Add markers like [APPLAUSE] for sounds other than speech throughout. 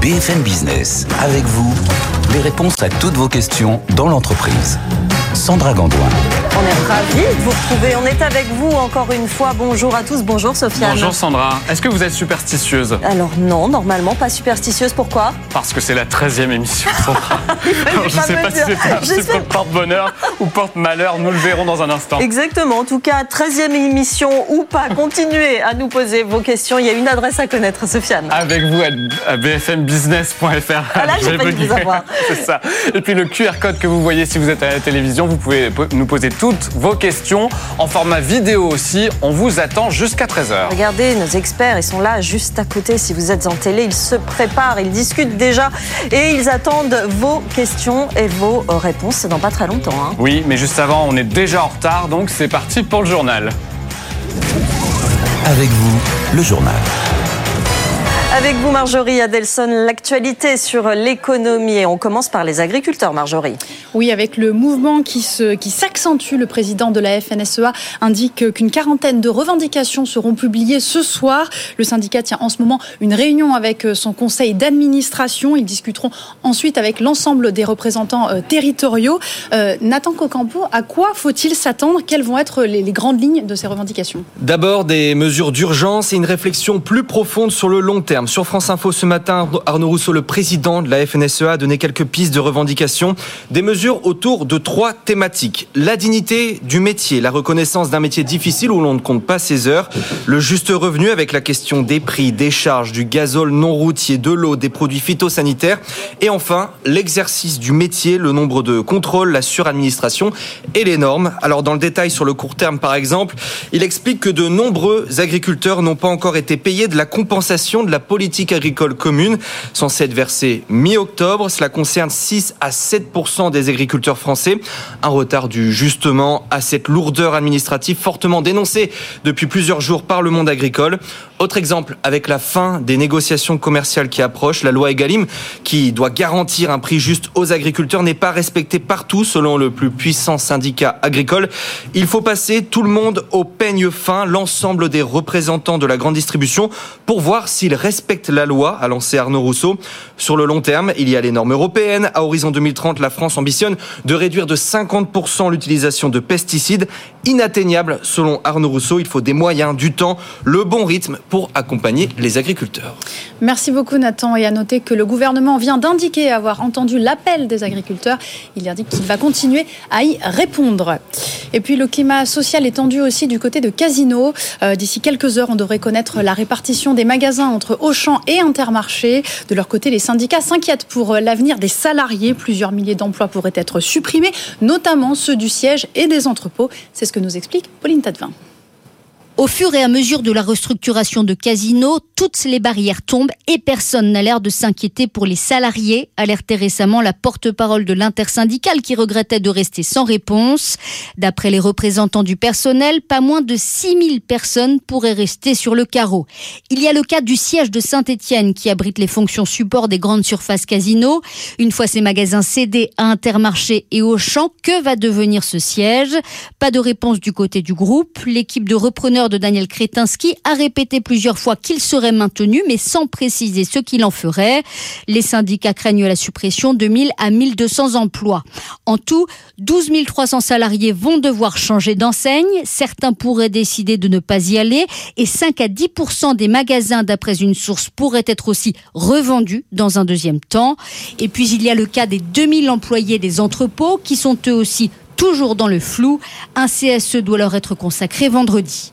BFM Business, avec vous, les réponses à toutes vos questions dans l'entreprise. Sandra Gandoin. On est ravis de vous retrouver. On est avec vous encore une fois. Bonjour à tous. Bonjour Sofiane. Bonjour Sandra. Est-ce que vous êtes superstitieuse Alors non, normalement pas superstitieuse. Pourquoi? Parce que c'est la 13e émission [LAUGHS] Sandra. je ne sais pas si c'est porte-bonheur ou porte-malheur. Nous le verrons dans un instant. Exactement. En tout cas, 13e émission ou pas, continuez à nous poser vos questions. Il y a une adresse à connaître, Sofiane. Avec vous à bfmbusiness.fr. Ah là, j'ai pas vous avoir. [LAUGHS] c'est ça. Et puis le QR code que vous voyez si vous êtes à la télévision, vous pouvez nous poser toutes vos questions en format vidéo aussi. On vous attend jusqu'à 13h. Regardez, nos experts, ils sont là juste à côté. Si vous êtes en télé, ils se préparent, ils discutent déjà et ils attendent vos questions et vos réponses. C'est dans pas très longtemps. Hein. Oui, mais juste avant, on est déjà en retard, donc c'est parti pour le journal. Avec vous, le journal. Avec vous, Marjorie Adelson, l'actualité sur l'économie. on commence par les agriculteurs, Marjorie. Oui, avec le mouvement qui s'accentue, qui le président de la FNSEA indique qu'une quarantaine de revendications seront publiées ce soir. Le syndicat tient en ce moment une réunion avec son conseil d'administration. Ils discuteront ensuite avec l'ensemble des représentants euh, territoriaux. Euh, Nathan Cocampo, à quoi faut-il s'attendre? Quelles vont être les, les grandes lignes de ces revendications? D'abord, des mesures d'urgence et une réflexion plus profonde sur le long terme. Sur France Info ce matin, Arnaud Rousseau, le président de la FNSEA, a donné quelques pistes de revendication. Des mesures autour de trois thématiques. La dignité du métier, la reconnaissance d'un métier difficile où l'on ne compte pas ses heures, le juste revenu avec la question des prix, des charges, du gazole non routier, de l'eau, des produits phytosanitaires. Et enfin, l'exercice du métier, le nombre de contrôles, la suradministration et les normes. Alors dans le détail sur le court terme par exemple, il explique que de nombreux agriculteurs n'ont pas encore été payés de la compensation de la politique agricole commune, censée être versée mi-octobre. Cela concerne 6 à 7% des agriculteurs français. Un retard dû justement à cette lourdeur administrative fortement dénoncée depuis plusieurs jours par le monde agricole. Autre exemple, avec la fin des négociations commerciales qui approchent, la loi Egalim, qui doit garantir un prix juste aux agriculteurs, n'est pas respectée partout selon le plus puissant syndicat agricole. Il faut passer tout le monde au peigne fin, l'ensemble des représentants de la grande distribution, pour voir s'ils respectent la loi, a lancé Arnaud Rousseau. Sur le long terme, il y a les normes européennes. À horizon 2030, la France ambitionne de réduire de 50% l'utilisation de pesticides. Inatteignable, selon Arnaud Rousseau, il faut des moyens, du temps, le bon rythme pour accompagner les agriculteurs. Merci beaucoup Nathan et à noter que le gouvernement vient d'indiquer avoir entendu l'appel des agriculteurs. Il indique qu'il va continuer à y répondre. Et puis le climat social est tendu aussi du côté de Casino. Euh, d'ici quelques heures, on devrait connaître la répartition des magasins entre Auchan et Intermarché. De leur côté, les syndicats s'inquiètent pour l'avenir des salariés. Plusieurs milliers d'emplois pourraient être supprimés, notamment ceux du siège et des entrepôts. C'est ce que nous explique Pauline Tadevin. Au fur et à mesure de la restructuration de Casino, toutes les barrières tombent et personne n'a l'air de s'inquiéter pour les salariés, alertait récemment la porte-parole de l'intersyndicale qui regrettait de rester sans réponse. D'après les représentants du personnel, pas moins de 6000 personnes pourraient rester sur le carreau. Il y a le cas du siège de Saint-Étienne qui abrite les fonctions support des grandes surfaces Casino. Une fois ces magasins cédés à Intermarché et Auchan, que va devenir ce siège? Pas de réponse du côté du groupe. L'équipe de repreneurs de Daniel Kretinsky a répété plusieurs fois qu'il serait maintenu, mais sans préciser ce qu'il en ferait. Les syndicats craignent la suppression de 1000 à 1200 emplois. En tout, 12 300 salariés vont devoir changer d'enseigne. Certains pourraient décider de ne pas y aller et 5 à 10 des magasins, d'après une source, pourraient être aussi revendus dans un deuxième temps. Et puis il y a le cas des 2000 employés des entrepôts qui sont eux aussi toujours dans le flou. Un CSE doit leur être consacré vendredi.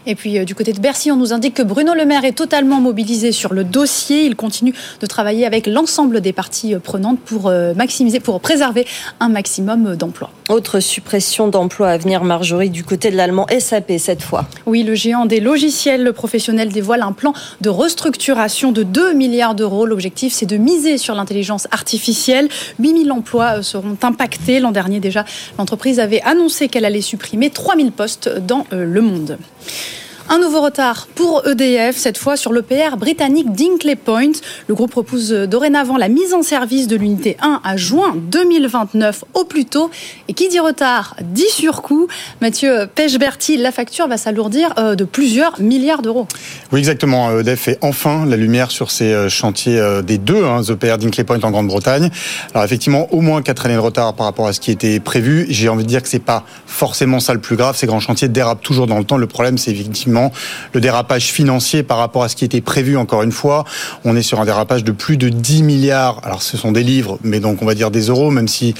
Et puis euh, du côté de Bercy, on nous indique que Bruno Le Maire est totalement mobilisé sur le dossier. Il continue de travailler avec l'ensemble des parties euh, prenantes pour euh, maximiser, pour préserver un maximum d'emplois. Autre suppression d'emplois à venir, Marjorie, du côté de l'allemand SAP cette fois. Oui, le géant des logiciels professionnels dévoile un plan de restructuration de 2 milliards d'euros. L'objectif, c'est de miser sur l'intelligence artificielle. 8000 emplois seront impactés. L'an dernier déjà, l'entreprise avait annoncé qu'elle allait supprimer 3000 postes dans le monde. Un nouveau retard pour EDF, cette fois sur l'EPR britannique Dinkley Point. Le groupe propose dorénavant la mise en service de l'unité 1 à juin 2029 au plus tôt. Et qui dit retard dit surcoût. Mathieu Pechberti, la facture va s'alourdir euh, de plusieurs milliards d'euros. Oui, exactement. EDF fait enfin la lumière sur ces euh, chantiers euh, des deux, hein, EPR Dinkley Point en Grande-Bretagne. Alors effectivement, au moins 4 années de retard par rapport à ce qui était prévu. J'ai envie de dire que c'est pas forcément ça le plus grave. Ces grands chantiers dérapent toujours dans le temps. Le problème, c'est effectivement le dérapage financier par rapport à ce qui était prévu. Encore une fois, on est sur un dérapage de plus de 10 milliards. Alors, ce sont des livres, mais donc on va dire des euros, même si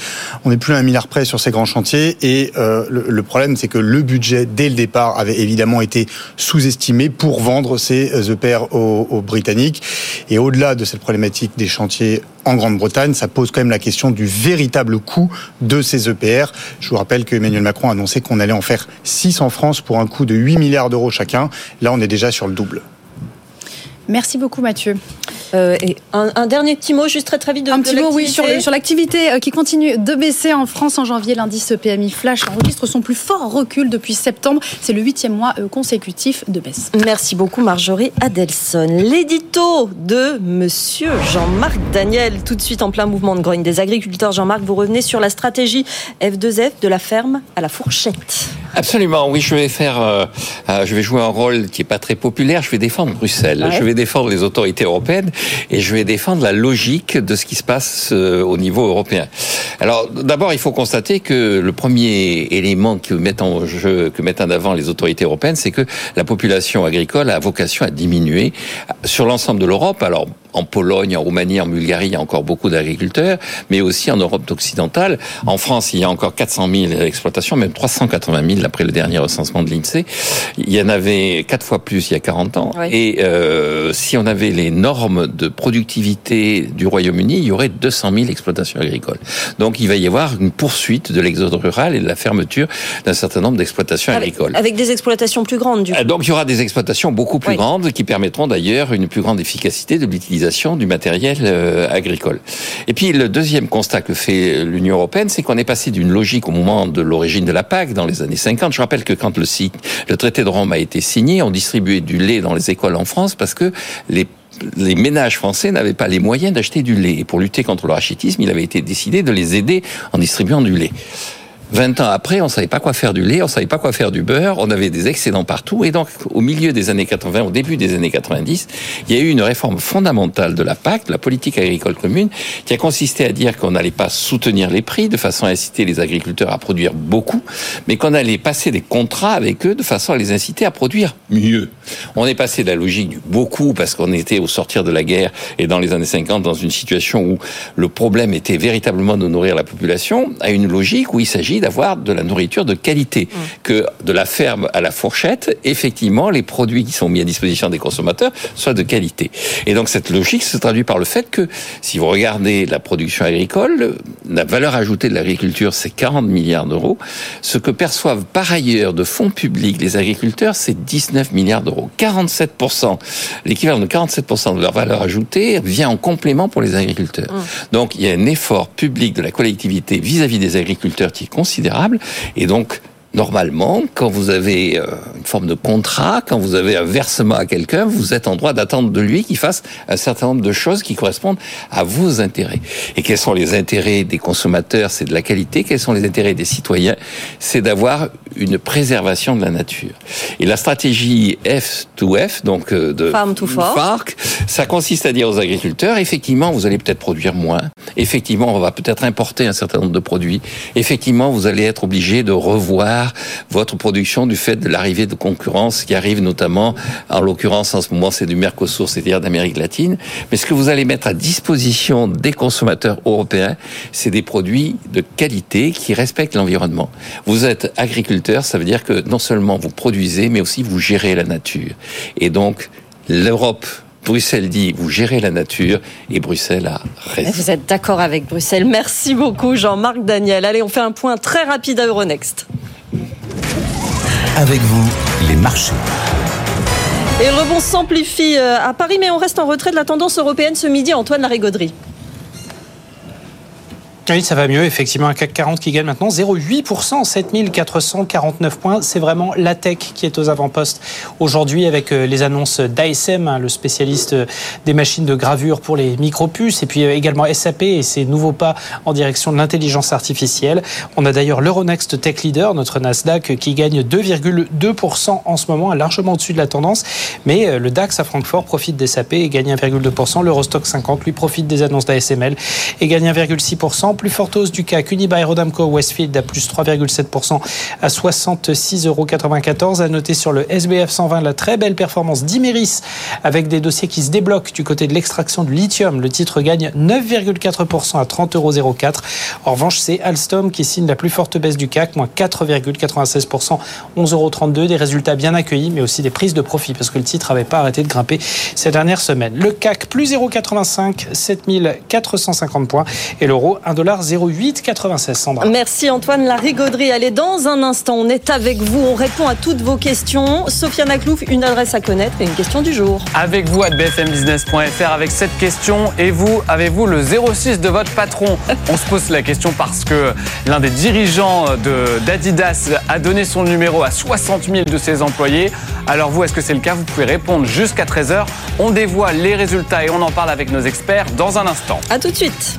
on n'est plus à un milliard près sur ces grands chantiers. Et euh, le, problème, c'est que le budget, dès le départ, avait évidemment été sous-estimé pour vendre ces EPR aux, aux Britanniques. Et au-delà de cette problématique des chantiers en Grande-Bretagne, ça pose quand même la question du véritable coût de ces EPR. Je vous rappelle que Emmanuel Macron a annoncé qu'on allait en faire 6 en France pour un coût de 8 milliards d'euros chacun. Là, on est déjà sur le double. Merci beaucoup Mathieu. Euh, et un, dernier petit mot, juste très très vite de Un petit mot, oui, sur, sur l'activité euh, qui continue de baisser en France en janvier. L'indice PMI Flash enregistre son plus fort recul depuis septembre. C'est le huitième mois euh, consécutif de baisse. Merci beaucoup Marjorie Adelson. L'édito de Monsieur Jean-Marc Daniel, tout de suite en plein mouvement de grogne des agriculteurs. Jean-Marc, vous revenez sur la stratégie F2F de la ferme à la fourchette. Absolument, oui, je vais faire, je vais jouer un rôle qui est pas très populaire. Je vais défendre Bruxelles, je vais défendre les autorités européennes et je vais défendre la logique de ce qui se passe euh, au niveau européen. Alors d'abord, il faut constater que le premier élément que mettent en jeu, que mettent en avant les autorités européennes, c'est que la population agricole a vocation à diminuer sur l'ensemble de l'Europe. Alors en Pologne, en Roumanie, en Bulgarie, il y a encore beaucoup d'agriculteurs, mais aussi en Europe occidentale. En France, il y a encore 400 000 exploitations, même 380 000 après le dernier recensement de l'INSEE. Il y en avait quatre fois plus il y a 40 ans. Et euh, si on avait les normes de productivité du Royaume-Uni, il y aurait 200 000 exploitations agricoles. Donc il va y avoir une poursuite de l'exode rural et de la fermeture d'un certain nombre d'exploitations agricoles. Avec des exploitations plus grandes, du coup. Donc il y aura des exploitations beaucoup plus grandes qui permettront d'ailleurs une plus grande efficacité de l'utilisation du matériel euh, agricole. Et puis le deuxième constat que fait l'Union européenne, c'est qu'on est passé d'une logique au moment de l'origine de la PAC dans les années 50. Je rappelle que quand le, traité de Rome a été signé, on distribuait du lait dans les écoles en France parce que les les ménages français n'avaient pas les moyens d'acheter du lait. Et pour lutter contre le rachitisme, il avait été décidé de les aider en distribuant du lait. 20 ans après, on savait pas quoi faire du lait, on savait pas quoi faire du beurre, on avait des excédents partout. Et donc, au milieu des années 80, au début des années 90, il y a eu une réforme fondamentale de la PAC, de la politique agricole commune, qui a consisté à dire qu'on n'allait pas soutenir les prix de façon à inciter les agriculteurs à produire beaucoup, mais qu'on allait passer des contrats avec eux de façon à les inciter à produire mieux. On est passé de la logique du beaucoup parce qu'on était au sortir de la guerre et dans les années 50 dans une situation où le problème était véritablement de nourrir la population à une logique où il s'agit d'avoir de la nourriture de qualité, mmh. que de la ferme à la fourchette, effectivement, les produits qui sont mis à disposition des consommateurs soient de qualité. Et donc cette logique se traduit par le fait que si vous regardez la production agricole, la valeur ajoutée de l'agriculture, c'est 40 milliards d'euros. Ce que perçoivent par ailleurs de fonds publics les agriculteurs, c'est 19 milliards d'euros. 47%, l'équivalent de 47% de leur valeur ajoutée vient en complément pour les agriculteurs. Mmh. Donc il y a un effort public de la collectivité vis-à-vis -vis des agriculteurs qui est considérable. Et donc, normalement, quand vous avez euh, une forme de contrat, quand vous avez un versement à quelqu'un, vous êtes en droit d'attendre de lui qu'il fasse un certain nombre de choses qui correspondent à vos intérêts. Et quels sont les intérêts des consommateurs C'est de la qualité. Quels sont les intérêts des citoyens C'est d'avoir une préservation de la nature. Et la stratégie F2F, donc euh, de Farm to Fork, ça consiste à dire aux agriculteurs, effectivement, vous allez peut-être produire moins. Effectivement, on va peut-être importer un certain nombre de produits. Effectivement, vous allez être obligé de revoir votre production du fait de l'arrivée de concurrence qui arrive notamment, en l'occurrence en ce moment c'est du Mercosur, c'est-à-dire d'Amérique latine. Mais ce que vous allez mettre à disposition des consommateurs européens, c'est des produits de qualité qui respectent l'environnement. Vous êtes agriculteur, ça veut dire que non seulement vous produisez, mais aussi vous gérez la nature. Et donc, l'Europe Bruxelles dit vous gérez la nature et Bruxelles a raison. Vous êtes d'accord avec Bruxelles. Merci beaucoup Jean-Marc Daniel. Allez, on fait un point très rapide à Euronext. Avec vous, les marchés. Et le rebond s'amplifie euh, à Paris, mais on reste en retrait de la tendance européenne ce midi. Antoine Larigauderie. Oui, ça va mieux. Effectivement, un CAC 40 qui gagne maintenant 0,8%, 7449 points. C'est vraiment la tech qui est aux avant-postes aujourd'hui avec euh, les annonces d'ASM, hein, le spécialiste euh, des machines de gravure pour les micropuces, et puis euh, également SAP et ses nouveaux pas en direction de l'intelligence artificielle. On a d'ailleurs l'Euronext Tech Leader, notre Nasdaq, qui gagne 2,2% en ce moment, largement au-dessus de la tendance. Mais le DAX à Francfort profite des SAP et gagne 1,2%. L'Eurostock 50, lui, profite des annonces d'ASML et gagne 1,6% plus forte hausse du CAC Unibail-Rodamco Westfield à plus 3,7% à 66,94 euros. À noter sur le SBF 120 la très belle performance d'Imeris avec des dossiers qui se débloquent du côté de l'extraction de lithium. Le titre gagne 9,4% à 30,04 euros. En revanche, c'est Alstom qui signe la plus forte baisse du CAC, moins 4,96%, 11,32 euros. Des résultats bien accueillis, mais aussi des prises de profit parce que le titre n'avait pas arrêté de grimper ces dernières semaines. Le CAC plus 0,85, 7450 points et l'euro 1,08 96 Sandra. Merci Antoine Larigauderie. Allez, dans un instant, on est avec vous. On répond à toutes vos questions. Sofiane Aklouf, une adresse à connaître et une question du jour. Avec vous à bfmbusiness.fr avec cette question. Et vous, avez-vous le 06 de votre patron? On se pose la question parce que l'un des dirigeants d'Adidas a donné son numéro à 60 000 de ses employés. Alors vous, est-ce que c'est le cas? Vous pouvez répondre jusqu'à 13h. On dévoile les résultats et on en parle avec nos experts dans un instant. A tout de suite.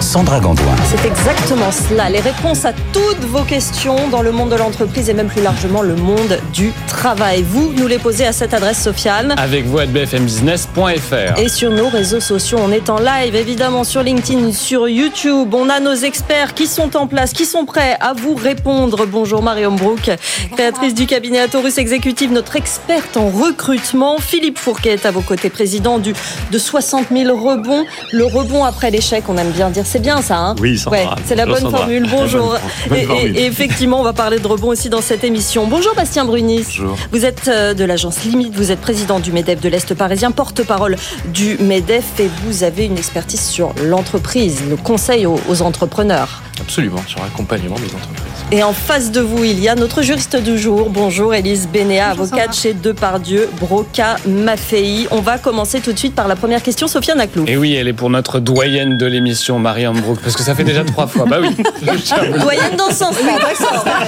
Sandra Gandoin. C'est exactement cela, les réponses à toutes vos questions dans le monde de l'entreprise et même plus largement le monde du travail. Vous nous les posez à cette adresse, Sofiane. Avec vous à bfmbusiness.fr. Et sur nos réseaux sociaux, on est en live évidemment sur LinkedIn, sur YouTube. On a nos experts qui sont en place, qui sont prêts à vous répondre. Bonjour Marion Brook, créatrice du cabinet Atorus Exécutif, notre experte en recrutement. Philippe Fourquet est à vos côtés, président du, de 60 000 rebonds. Le rebond après l'échec, on aime bien dire c'est bien ça, hein Oui, ouais, C'est la bonne formule. Bonjour. et, [LAUGHS] effectivement, on va parler de rebond aussi dans cette émission. Bonjour Bastien Brunis. Bonjour. Vous êtes euh, de l'agence Limite, vous êtes président du MEDEF de l'Est parisien, porte-parole du MEDEF et vous avez une expertise sur l'entreprise, le conseil aux entrepreneurs. Absolument, sur l'accompagnement des entreprises. Et en face de vous, il y a notre juriste du jour. Bonjour, Élise Bénéa, avocate chez Depardieu, Broca Maffei. On va commencer tout de suite par la première question, Sophia Naclou. Et oui, elle est pour notre doyenne de l'émission, Marianne Brook, parce que ça fait déjà trois fois. Bah oui. [LAUGHS] doyenne dans ce sens-là,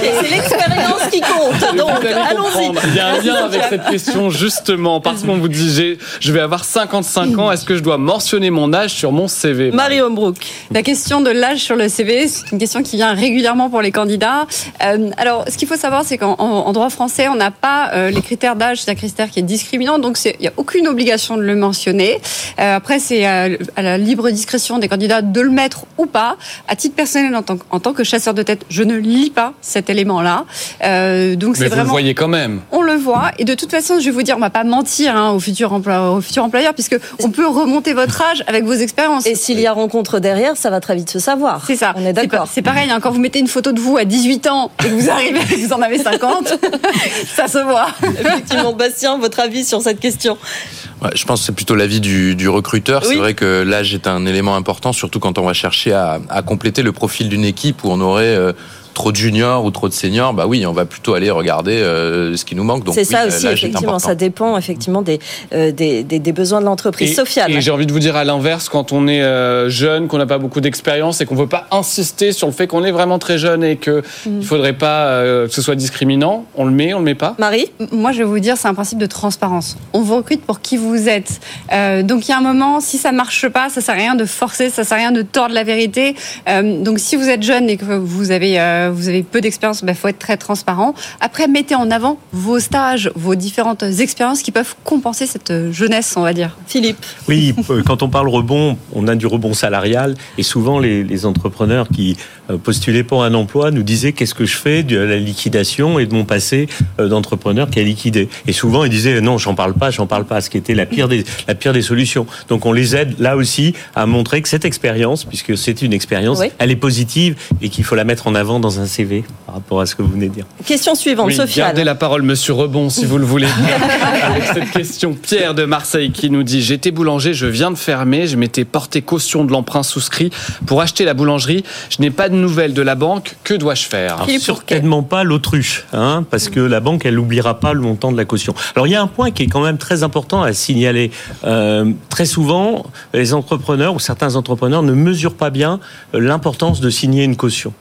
C'est l'expérience qui compte. Donc, allons-y. Il y a un lien avec cette question, justement, parce qu'on vous dit, je vais avoir 55 ans, est-ce que je dois mentionner mon âge sur mon CV Marion Brook. La question de l'âge sur le CV, c'est une question qui vient régulièrement pour les candidats. Euh, alors, ce qu'il faut savoir, c'est qu'en droit français, on n'a pas euh, les critères d'âge, c'est un critère qui est discriminant, donc il n'y a aucune obligation de le mentionner. Euh, après, c'est à, la libre discrétion des candidats de le mettre ou pas. À titre personnel, en tant, en tant que chasseur de tête, je ne lis pas cet élément-là. donc c'est vraiment. Vous le voyez quand même. On le voit, et de toute façon, je vais vous dire, on va pas mentir hein, au futur employeur, au futur employeur, puisque on peut remonter votre âge avec vos expériences. Et s'il y a rencontre derrière, ça va très vite se savoir. C'est ça. On est d'accord. C'est pareil, hein, quand vous mettez une photo de vous à 18 ans et que vous arrivez et [LAUGHS] que vous en avez 50, [LAUGHS] ça se voit. Effectivement, Bastien, votre avis sur cette question je pense que c'est plutôt l'avis du, du recruteur. C'est vrai que l'âge est un élément important, surtout quand on va chercher à, à compléter le profil d'une équipe où on aurait euh, trop de juniors ou trop de seniors, bah oui, on va plutôt aller regarder euh, ce qui nous manque. C'est ça aussi, effectivement, ça dépend effectivement des, euh, des, des, besoins de l'entreprise. Sophia. Et j'ai envie de vous dire à l'inverse, quand on est euh, jeune, qu'on n'a pas beaucoup d'expérience et qu'on ne veut pas insister sur le fait qu'on est vraiment très jeune et qu'il mm. ne faudrait pas que ce soit discriminant, on le met, on le met pas? Marie Moi, je vais vous dire, c'est un principe de transparence. On vous recrute pour qui vous êtes. donc il y a un moment, si ça marche pas, ça sert à rien de forcer, ça sert à rien de tordre la vérité. donc si vous êtes jeune et que vous avez vous avez peu d'expérience, il bah, faut être très transparent. Après, mettez en avant vos stages, vos différentes expériences qui peuvent compenser cette jeunesse, on va dire. Philippe. Oui, euh, quand on parle rebond, on a du rebond salarial et souvent les, les entrepreneurs qui euh, postulaient pour un emploi nous disaient qu'est-ce que je fais de la liquidation et de mon passé euh, d'entrepreneur qui a liquidé? Et souvent ils disaient non, j'en parle pas, j'en parle pas, ce qui était la pire des la pire des solutions. Donc on les aide là aussi à montrer que cette expérience, puisque c'est une expérience, elle est positive et qu'il faut la mettre en avant dans dans un CV par rapport à ce que vous venez de dire. Question suivante, Oui, Sophia. Gardez la parole, monsieur Rebond, si vous le voulez. [LAUGHS] Avec cette question, Pierre de Marseille qui nous dit J'étais boulanger, je viens de fermer, je m'étais porté caution de l'emprunt souscrit pour acheter la boulangerie. Je n'ai pas de nouvelles de la banque, que dois-je faire? Alors, certainement pas l'autruche, hein, parce que la banque, elle n'oubliera pas le montant de la caution. Alors, il y a un point qui est quand même très important à signaler. Euh, très souvent, les entrepreneurs ou certains entrepreneurs ne mesurent pas bien l'importance de signer une caution.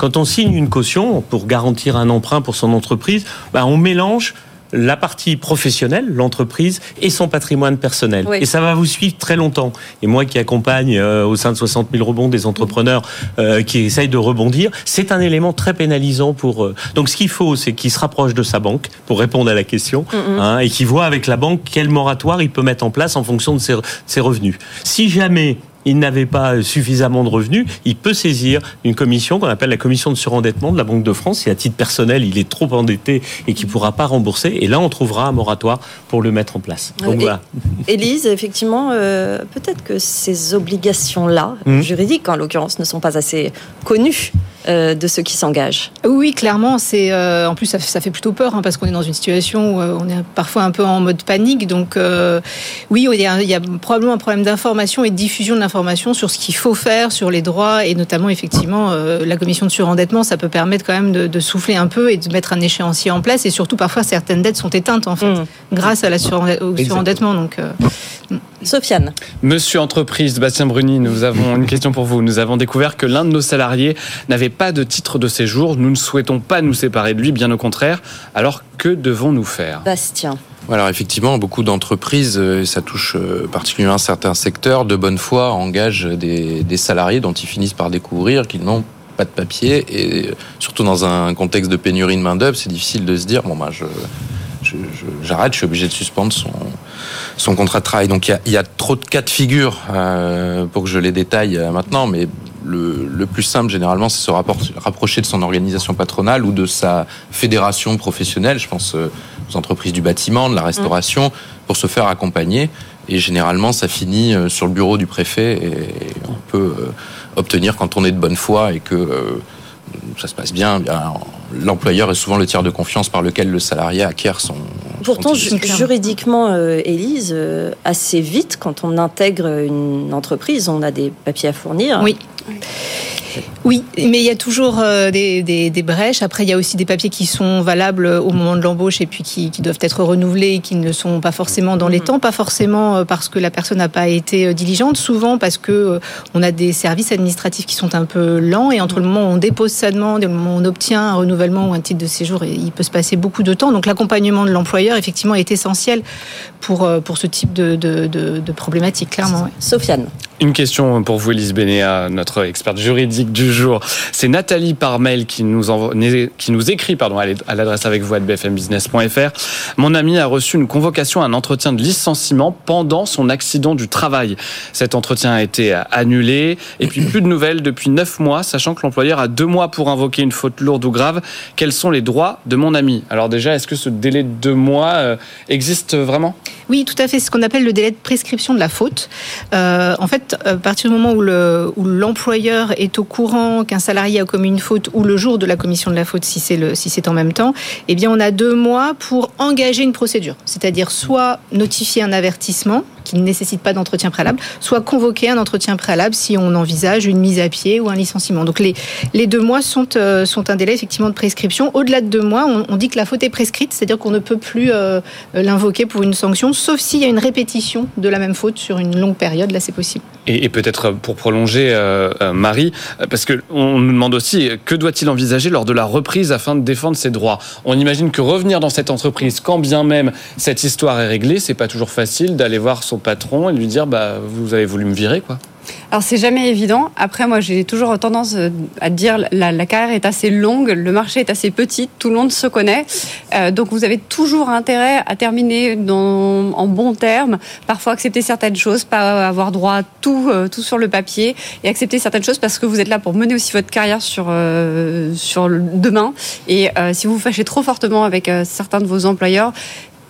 Quand on signe une caution pour garantir un emprunt pour son entreprise, bah, on mélange la partie professionnelle, l'entreprise, et son patrimoine personnel. Oui. Et ça va vous suivre très longtemps. Et moi qui accompagne euh, au sein de 60 000 rebonds des entrepreneurs euh, qui essayent de rebondir, c'est un élément très pénalisant pour eux. Donc ce qu'il faut, c'est qu'ils se rapprochent de sa banque pour répondre à la question, hein, et qu'ils voient avec la banque quel moratoire il peut mettre en place en fonction de ses, ses revenus. Si jamais il n'avait pas suffisamment de revenus, il peut saisir une commission qu'on appelle la commission de surendettement de la Banque de France. Si à titre personnel, il est trop endetté et qu'il ne pourra pas rembourser, et là, on trouvera un moratoire pour le mettre en place. Donc Et- voilà. [LAUGHS] Élise, effectivement, euh, peut-être que ces obligations-là, Mhm. juridiques en l'occurrence, ne sont pas assez connues euh, de ceux qui s'engagent. Oui, clairement, c'est euh, en plus ça, ça fait plutôt peur hein, parce qu'on est dans une situation où euh, on est parfois un peu en mode panique. Donc euh, oui, il y, a, il y a probablement un problème d'information et de diffusion de l'information sur ce qu'il faut faire, sur les droits et notamment effectivement euh, la commission de surendettement, ça peut permettre quand même de, de souffler un peu et de mettre un échéancier en place et surtout parfois certaines dettes sont éteintes en fait Mhm. grâce à la surende- au surendettement. Donc euh, Sofiane. Monsieur Entreprise, Bastien Bruni, nous avons une question pour vous. Nous avons découvert que l'un de nos salariés n'avait pas de titre de séjour. Nous ne souhaitons pas nous séparer de lui, bien au contraire. Alors que devons-nous faire? Bastien. Alors effectivement, beaucoup d'entreprises, euh, et ça touche euh, particulièrement certains secteurs, de bonne foi engagent des, des salariés dont ils finissent par découvrir qu'ils n'ont pas de papier. Et euh, surtout dans un contexte de pénurie de main-d'œuvre, c'est difficile de se dire bon, je, je- je- j'arrête, je suis obligé de suspendre son, son contrat de travail. Donc il y a, il y a trop de cas de figure euh, pour que je les détaille maintenant, mais le, le plus simple généralement, c'est se rapprocher de son organisation patronale ou de sa fédération professionnelle. Je pense euh, aux entreprises du bâtiment, de la restauration, pour se faire accompagner. Et généralement, ça finit euh, sur le bureau du préfet et on peut euh, obtenir quand on est de bonne foi et que euh, ça se passe bien. bien, L'employeur est souvent le tiers de confiance par lequel le salarié acquiert son. Pourtant, son juridiquement, euh, Élise, euh, assez vite, quand on intègre une entreprise, on a des papiers à fournir. Oui. Mm-hmm. Oui, mais il y a toujours euh, des, des- des brèches. Après, il y a aussi des papiers qui sont valables au moment de l'embauche et puis qui, qui doivent être renouvelés et qui ne sont pas forcément dans les temps, pas forcément euh, parce que la personne n'a pas été euh, diligente, souvent parce que euh, on a des services administratifs qui sont un peu lents et entre le moment où on dépose sa demande et le moment où on obtient un renouvellement ou un titre de séjour, il peut se passer beaucoup de temps. Donc l'accompagnement de l'employeur, effectivement, est essentiel pour, euh, pour ce type de, de, de, de problématique, clairement. ouais. Sofiane. Une question pour vous, Elise Bénéa, notre experte juridique du jour. C'est Nathalie par mail qui nous, qui nous écrit pardon, à l'adresse avec vous à bfmbusiness.fr. Mon ami a reçu une convocation à un entretien de licenciement pendant son accident du travail. Cet entretien a été annulé et puis plus de nouvelles depuis neuf mois, sachant que l'employeur a deux mois pour invoquer une faute lourde ou grave. Quels sont les droits de mon ami Alors déjà, est-ce que ce délai de deux mois euh, existe vraiment? Oui, tout à fait. C'est ce qu'on appelle le délai de prescription de la faute. Euh, en fait, à partir du moment où le- où l'employeur est au courant qu'un salarié a commis une faute ou le jour de la commission de la faute, si c'est si c'est en même temps, eh bien, on a deux mois pour engager une procédure. C'est-à-dire soit notifier un avertissement qui ne nécessite pas d'entretien préalable, soit convoquer un entretien préalable si on envisage une mise à pied ou un licenciement. Donc les, les deux mois sont, euh, sont un délai effectivement de prescription. Au-delà de deux mois, on, dit que la faute est prescrite, c'est-à-dire qu'on ne peut plus euh, l'invoquer pour une sanction, sauf s'il y a une répétition de la même faute sur une longue période. Là, c'est possible. Et, peut-être pour prolonger, euh, euh, Marie, euh, parce que on nous demande aussi euh, que doit-il envisager lors de la reprise afin de défendre ses droits? On imagine que revenir dans cette entreprise, quand bien même cette histoire est réglée, c'est pas toujours facile d'aller voir son patron et lui dire bah vous avez voulu me virer quoi. Alors c'est jamais évident. Après moi j'ai toujours tendance euh, à dire la, la carrière est assez longue, le marché est assez petit, tout le monde se connaît, Euh, donc vous avez toujours intérêt à terminer dans, en bons termes. Parfois accepter certaines choses, pas avoir droit à tout, euh, tout sur le papier et accepter certaines choses parce que vous êtes là pour mener aussi votre carrière sur sur demain. Et si vous vous fâchez trop fortement avec certains de vos employeurs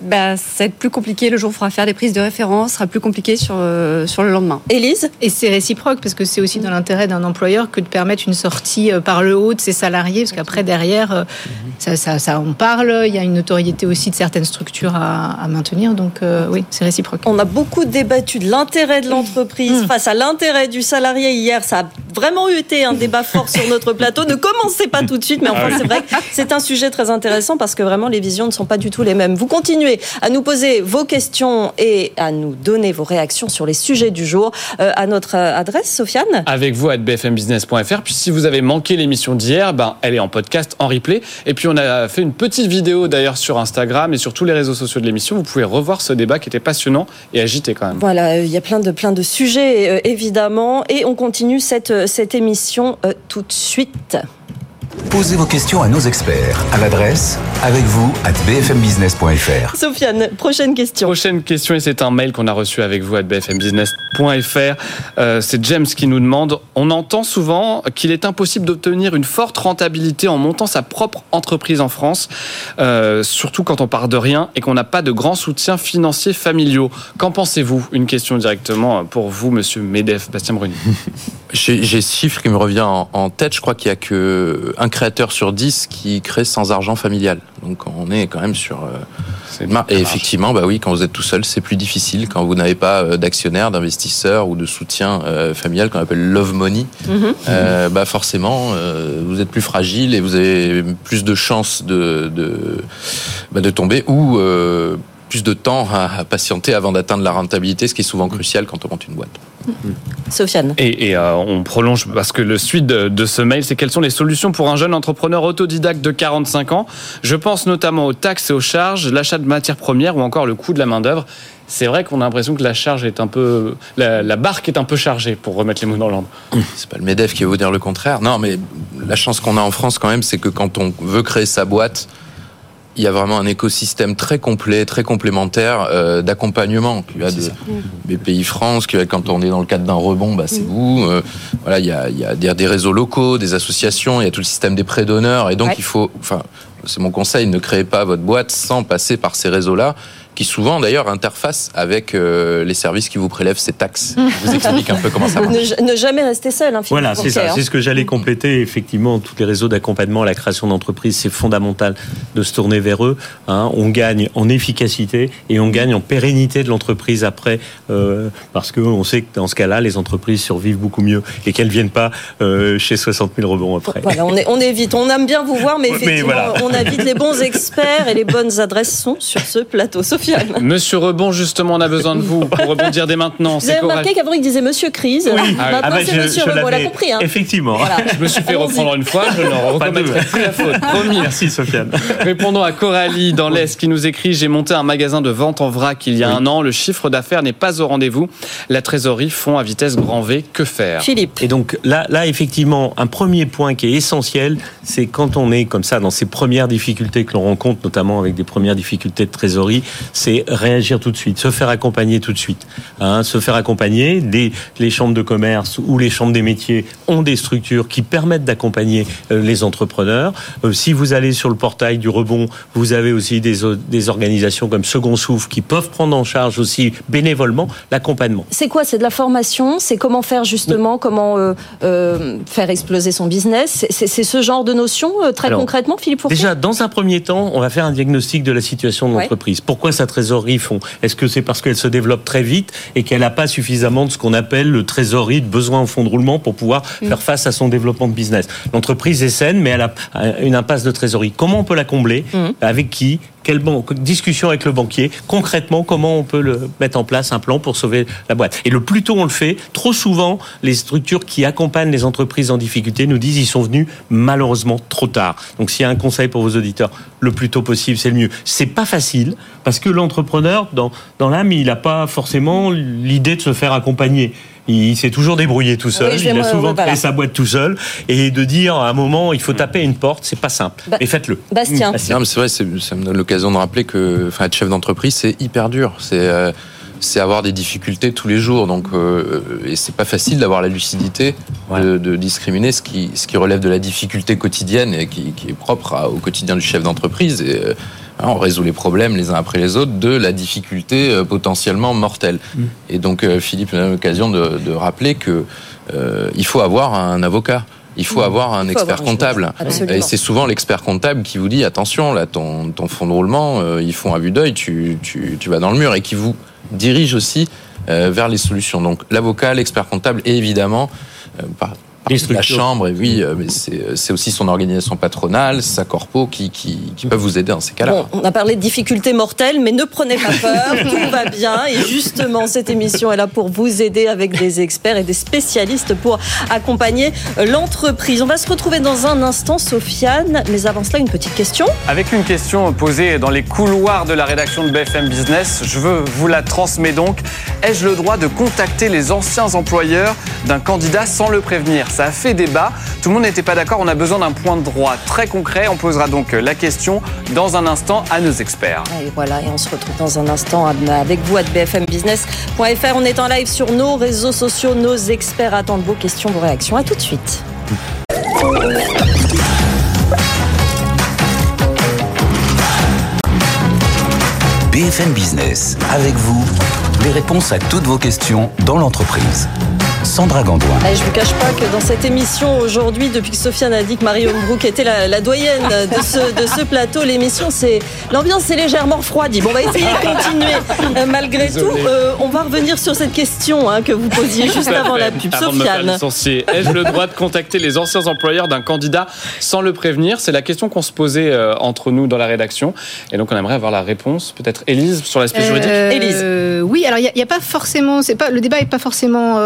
bah, ça va être plus compliqué le jour où il faudra faire des prises de référence, sera plus compliqué sur, euh, sur le lendemain. Élise? Et c'est réciproque parce que c'est aussi dans l'intérêt d'un employeur que de permettre une sortie euh, par le haut de ses salariés parce qu'après derrière, euh, ça, ça, ça, on parle, il y a une notoriété aussi de certaines structures à, à maintenir, donc euh, oui, c'est réciproque. On a beaucoup débattu de l'intérêt de l'entreprise face à l'intérêt du salarié hier. Ça a vraiment eu été un débat fort sur notre plateau. Ne commencez pas tout de suite, mais enfin, c'est vrai que c'est un sujet très intéressant parce que vraiment les visions ne sont pas du tout les mêmes. Vous continuez à nous poser vos questions et à nous donner vos réactions sur les sujets du jour euh, à notre euh, adresse, Sofiane. avec vous à bfmbusiness.fr. Puis si vous avez manqué l'émission d'hier, ben, elle est en podcast, en replay. Et puis on a fait une petite vidéo d'ailleurs sur Instagram et sur tous les réseaux sociaux de l'émission. Vous pouvez revoir ce débat qui était passionnant et agité quand même. Voilà, euh, il y a plein de, plein de sujets, évidemment. Et on continue cette, cette émission euh, tout de suite. Posez vos questions à nos experts à l'adresse avec vous at bfmbusiness.fr. Sofiane, prochaine question. Prochaine question, et c'est un mail qu'on a reçu avec vous à bfmbusiness.fr. Euh, c'est James qui nous demande On entend souvent qu'il est impossible d'obtenir une forte rentabilité en montant sa propre entreprise en France, euh, surtout quand on part de rien et qu'on n'a pas de grands soutiens financiers familiaux. Qu'en pensez-vous? Une question directement pour vous, monsieur Medef, Bastien Bruni. [LAUGHS] J'ai chiffre qui me revient en, en tête. Je crois qu'il y a que un créateur sur 10 qui crée sans argent familial. Donc on est quand même sur. euh, mar- et effectivement, bah oui, quand vous êtes tout seul, c'est plus difficile. Quand vous n'avez pas euh, d'actionnaire, d'investisseur ou de soutien euh, familial qu'on appelle love money, Mhm. euh, bah forcément, euh, vous êtes plus fragile et vous avez plus de chances de de, bah, de tomber ou euh, plus de temps à, à patienter avant d'atteindre la rentabilité, ce qui est souvent crucial quand on monte une boîte. Sofiane. Et, et, euh, on prolonge parce que le suite de, de ce mail, c'est quelles sont les solutions pour un jeune entrepreneur autodidacte de 45 ans? Je pense notamment aux taxes et aux charges, l'achat de matières premières ou encore le coût de la main d'œuvre. C'est vrai qu'on a l'impression que la charge est un peu, la, la barque est un peu chargée pour remettre les mots dans l'ordre. C'est pas le Medef qui va vous dire le contraire. Non, mais la chance qu'on a en France quand même, c'est que quand on veut créer sa boîte, il y a vraiment un écosystème très complet, très complémentaire euh, d'accompagnement. Il y a de BPI France, a quand on est dans le cadre d'un rebond, bah, c'est vous. Euh, voilà, il y a, il y a des, des réseaux locaux, des associations, il y a tout le système des prêts d'honneur. Et donc, Ouais. il faut, enfin, c'est mon conseil, ne créez pas votre boîte sans passer par ces réseaux-là qui souvent d'ailleurs interfacent avec euh, les services qui vous prélèvent ces taxes. Je vous explique un peu comment ça marche. Ne, ne jamais rester seul. Hein, Voilà, c'est ça. C'est ce que j'allais compléter. Effectivement, tous les réseaux d'accompagnement, la création d'entreprises, c'est fondamental de se tourner vers eux. hein. On gagne en efficacité et on gagne en pérennité de l'entreprise après, euh, parce qu'on sait que dans ce cas-là, les entreprises survivent beaucoup mieux et qu'elles viennent pas euh, chez 60 000 rebonds après. Voilà, on, est, on évite. On aime bien vous voir, mais Mais effectivement, voilà. on invite les bons experts et les bonnes adresses sont sur ce plateau. Sofiane. Monsieur Rebond, justement, on a besoin de vous pour rebondir dès maintenant. Vous C'est avez remarqué qu'avant il disait Monsieur Crise. Ah oui. Maintenant Ah bah, c'est je- Monsieur je Rebond. On l'a compris. Hein. Effectivement. Voilà. Je me suis fait reprendre une fois, je ne Pas deux. recommettrai plus la faute. Promis. [LAUGHS] Merci Sofiane. Répondons à Coralie dans l'Est qui nous écrit J'ai monté un magasin de vente en vrac il y a un an. Le chiffre d'affaires n'est pas au rendez-vous. La trésorerie fond à vitesse grand V. Que faire? Philippe. Et donc là, là, effectivement, un premier point qui est essentiel, c'est quand on est comme ça dans ces premières difficultés que l'on rencontre, notamment avec des premières difficultés de trésorerie, c'est réagir tout de suite, se faire accompagner tout de suite, hein, se faire accompagner. Des, les chambres de commerce ou les chambres des métiers ont des structures qui permettent d'accompagner euh, les entrepreneurs. Euh, si vous allez sur le portail du rebond, vous avez aussi des, organisations comme Second Souffle qui peuvent prendre en charge aussi bénévolement l'accompagnement. C'est quoi? C'est de la formation? C'est comment faire justement? Comment euh, euh, faire exploser son business? C'est- ce genre de notion très Alors, concrètement, Philippe Fourquier Déjà, dans un premier temps, on va faire un diagnostic de la situation de Ouais. l'entreprise. Pourquoi sa trésorerie fond Est-ce que c'est parce qu'elle se développe très vite et qu'elle n'a pas suffisamment de ce qu'on appelle le trésorerie de besoin en fonds de roulement pour pouvoir Mm. faire face à son développement de business? L'entreprise est saine, mais elle a une impasse de trésorerie. Comment on peut la combler? Mm. Avec qui? Quelle discussion avec le banquier Concrètement, comment on peut mettre en place un plan pour sauver la boîte Et le plus tôt on le fait, trop souvent, les structures qui accompagnent les entreprises en difficulté nous disent ils sont venus malheureusement trop tard. Donc s'il y a un conseil pour vos auditeurs, le plus tôt possible, c'est le mieux. C'est pas facile parce que l'entrepreneur, dans, dans l'âme, il n'a pas forcément l'idée de se faire accompagner. Il s'est toujours débrouillé tout seul. Oui, il a souvent voilà. créé sa boîte tout seul. Et de dire à un moment, il faut taper à une porte, c'est pas simple. Ba- Et faites-le. Bastien. Non, mais c'est vrai, c'est- ça me donne l'occasion de rappeler que enfin, être chef d'entreprise, c'est hyper dur. C'est euh, c'est avoir des difficultés tous les jours. Donc, euh, et c'est pas facile d'avoir la lucidité de, de discriminer ce qui, ce qui relève de la difficulté quotidienne et qui, qui est propre à- au quotidien du chef d'entreprise. Et, euh, on résout les problèmes les uns après les autres de la difficulté euh, potentiellement mortelle. Mm. Et donc euh, Philippe a l'occasion de, de, rappeler que euh, il faut avoir un avocat. Il faut mm. avoir un expert comptable. Et c'est souvent l'expert comptable qui vous dit attention, là, ton, ton fonds de roulement, euh, ils font un vue d'œil, tu, tu, tu, vas dans le mur et qui vous dirige aussi vers les solutions. Donc l'avocat, l'expert comptable et évidemment, la Chambre, et oui, euh, mais euh, c'est aussi son organisation patronale, sa corpo qui, qui, qui peuvent vous aider dans ces cas-là. on a parlé de difficultés mortelles, mais ne prenez pas peur, [LAUGHS] tout va bien. Et justement, cette émission est là pour vous aider avec des experts et des spécialistes pour accompagner l'entreprise. On va se retrouver dans un instant, Sofiane, mais avant cela, une petite question. Avec une question posée dans les couloirs de la rédaction de BFM Business, je veux vous la transmettre donc. Ai-je le droit de contacter les anciens employeurs d'un candidat sans le prévenir? Ça a fait débat. Tout le monde n'était pas d'accord. On a besoin d'un point de droit très concret. On posera donc la question dans un instant à nos experts. Et voilà, et on se retrouve dans un instant avec vous à bfmbusiness.fr. On est en live sur nos réseaux sociaux. Nos experts attendent vos questions, vos réactions. À tout de suite. BFM Business, avec vous, les réponses à toutes vos questions dans l'entreprise. Sandra Gandoin. je ne vous cache pas que dans cette émission aujourd'hui, depuis que Sofiane a dit que Marie Hombrook était la, doyenne de ce, de ce plateau, l'émission, c'est l'ambiance est légèrement refroidie. Bon, on va essayer de continuer euh, malgré tout. Euh, on va revenir sur cette question hein, que vous posiez juste avant la pub. Sofiane. Ai-je le droit de contacter les anciens employeurs d'un candidat sans le prévenir? C'est la question qu'on se posait euh, entre nous dans la rédaction. Et donc, on aimerait avoir la réponse. Peut-être Élise sur l'aspect juridique. Élise. Oui, alors il n'y a, pas forcément, c'est pas le débat n'est pas forcément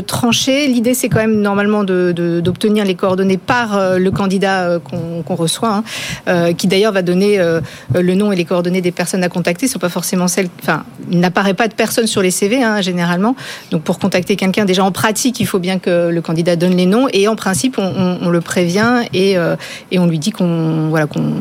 tranché. L'idée, c'est quand même normalement d'obtenir de, les coordonnées par euh, le candidat euh, qu'on reçoit, hein, euh, qui d'ailleurs va donner le nom et les coordonnées des personnes à contacter. Ce sont pas forcément celles. Enfin, il n'apparaît pas de personnes sur les CV hein, généralement. Donc, pour contacter quelqu'un, déjà en pratique, il faut bien que le candidat donne les noms et en principe, on, le prévient et, et on lui dit qu'on voilà qu'on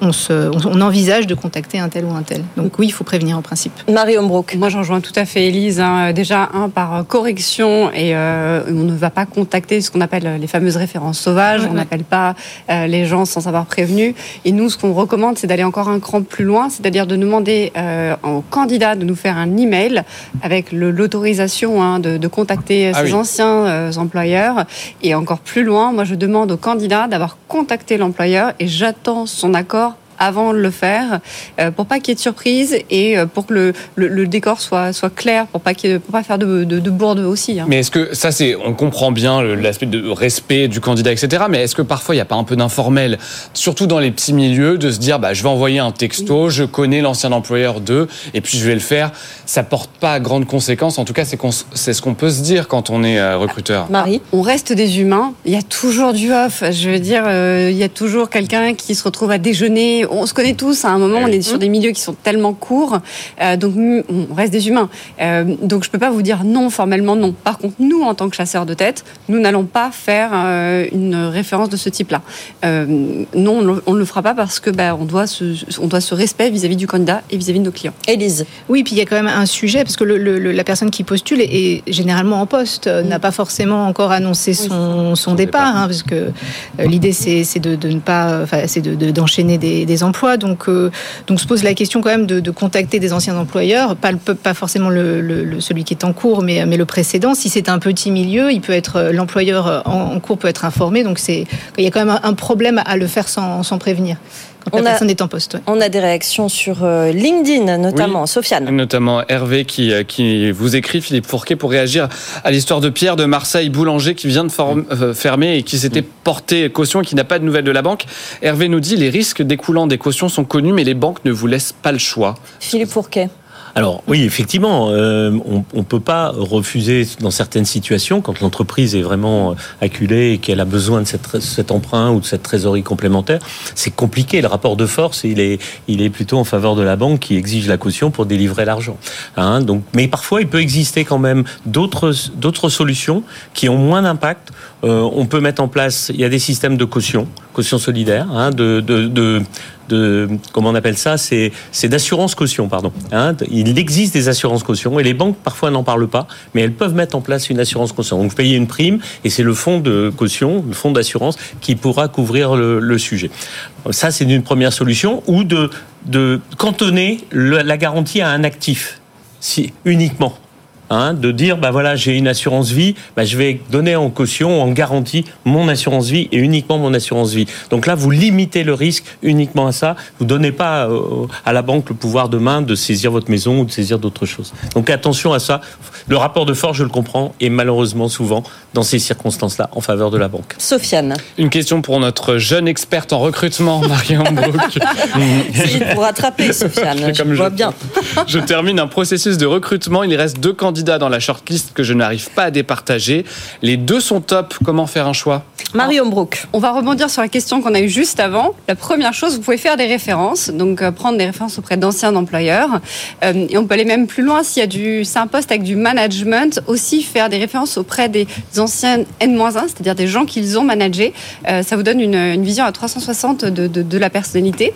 on, envisage de contacter un tel ou un tel. Donc oui, il faut prévenir en principe. Marie Hombrook. Moi, j'en rejoins tout à fait Elise. Hein. Déjà, un par correction et euh, on ne va pas contacter ce qu'on appelle les fameuses références sauvages. on n'appelle pas euh, les gens sans avoir prévenu. Et nous, ce qu'on recommande, c'est d'aller encore un cran plus loin, c'est-à-dire de demander euh, aux candidats de nous faire un email avec l'autorisation hein, de, contacter ah ses anciens employeurs. Et encore plus loin, moi, je demande aux candidats d'avoir contacté l'employeur et j'attends son accord avant de le faire, euh, pour pas qu'il y ait de surprise et euh, pour que le, le, décor soit, soit clair, pour pas qu'il pour pas faire de, de, de bourde aussi. Hein. Mais est-ce que ça c'est, on comprend bien l'aspect de respect du candidat, etc. Mais est-ce que parfois il n'y a pas un peu d'informel, surtout dans les petits milieux, de se dire bah je vais envoyer un texto, je connais l'ancien employeur d'eux et puis je vais le faire. Ça porte pas à grandes conséquences. En tout cas, c'est c'est ce qu'on peut se dire quand on est euh, recruteur. Marie, on reste des humains. Il y a toujours du off. Je veux dire, il y a toujours quelqu'un qui se retrouve à déjeuner on se connaît tous. À un moment, on est sur des milieux qui sont tellement courts, euh, donc on reste des humains. Euh, donc je peux pas vous dire non formellement non. Par contre, nous, en tant que chasseurs de tête, nous n'allons pas faire euh, une référence de ce type-là. non, on ne le fera pas parce que bah, on doit ce, on doit ce respect vis-à-vis du candidat et vis-à-vis de nos clients. Élise. Oui, puis il y a quand même un sujet parce que la personne qui postule est, généralement en poste, n'a pas forcément encore annoncé son, son, départ, hein, parce que l'idée c'est de, de, ne pas, c'est d'enchaîner des, des emploi. Donc, euh, donc se pose la question quand même de, contacter des anciens employeurs, pas, forcément celui qui est en cours, mais, le précédent. Si c'est un petit milieu, il peut être euh, l'employeur en, cours peut être informé. Donc il y a quand même un, problème à le faire sans prévenir on a, en poste. On a des réactions sur euh, LinkedIn, notamment. Sofiane. Notamment Hervé qui, euh, qui vous écrit, Philippe Fourquet, pour réagir à l'histoire de Pierre de Marseille Boulanger qui vient de euh, fermer et qui s'était porté caution et qui n'a pas de nouvelles de la banque. Hervé nous dit les risques découlant des cautions sont connus, mais les banques ne vous laissent pas le choix. Philippe Fourquet. Alors oui, effectivement, euh, on ne peut pas refuser dans certaines situations, quand l'entreprise est vraiment acculée et qu'elle a besoin de cet emprunt ou de cette trésorerie complémentaire, c'est compliqué. Le rapport de force, il est, plutôt en faveur de la banque qui exige la caution pour délivrer l'argent. Hein, donc, mais parfois, il peut exister quand même d'autres solutions qui ont moins d'impact. Euh, on peut mettre en place, il y a des systèmes de caution caution solidaire, hein, de, de, comment on appelle ça C'est d'assurance caution, pardon. Hein. Il existe des assurances caution et les banques parfois n'en parlent pas, mais elles peuvent mettre en place une assurance caution. Donc vous payez une prime et c'est le fonds de caution, le fonds d'assurance qui pourra couvrir le, le sujet. Ça c'est une première solution ou de de cantonner la garantie à un actif, si uniquement. Hein, de dire bah voilà j'ai une assurance vie bah, je vais donner en caution en garantie mon assurance vie et uniquement mon assurance vie donc là vous limitez le risque uniquement à ça vous donnez pas euh, à la banque le pouvoir demain de saisir votre maison ou de saisir d'autres choses donc attention à ça le rapport de force je le comprends est malheureusement souvent dans ces circonstances là en faveur de la banque Sofiane. Une question pour notre jeune experte en recrutement, [LAUGHS] Marianne Brook. Vous rattraper, Sofiane. [LAUGHS] Je comme je vois bien. [LAUGHS] Je termine un processus de recrutement. Il reste deux candidats dans la shortlist que je n'arrive pas à départager. Les deux sont top. Comment faire un choix Marion Brook. On va rebondir sur la question qu'on a eue juste avant. La première chose, vous pouvez faire des références, donc euh, prendre des références auprès d'anciens employeurs. Euh, et on peut aller même plus loin s'il y a du, c'est un poste avec du management, aussi faire des références auprès des anciens N-1, c'est-à-dire des gens qu'ils ont managés. Euh, ça vous donne une, une vision à 360 de, de, de la personnalité.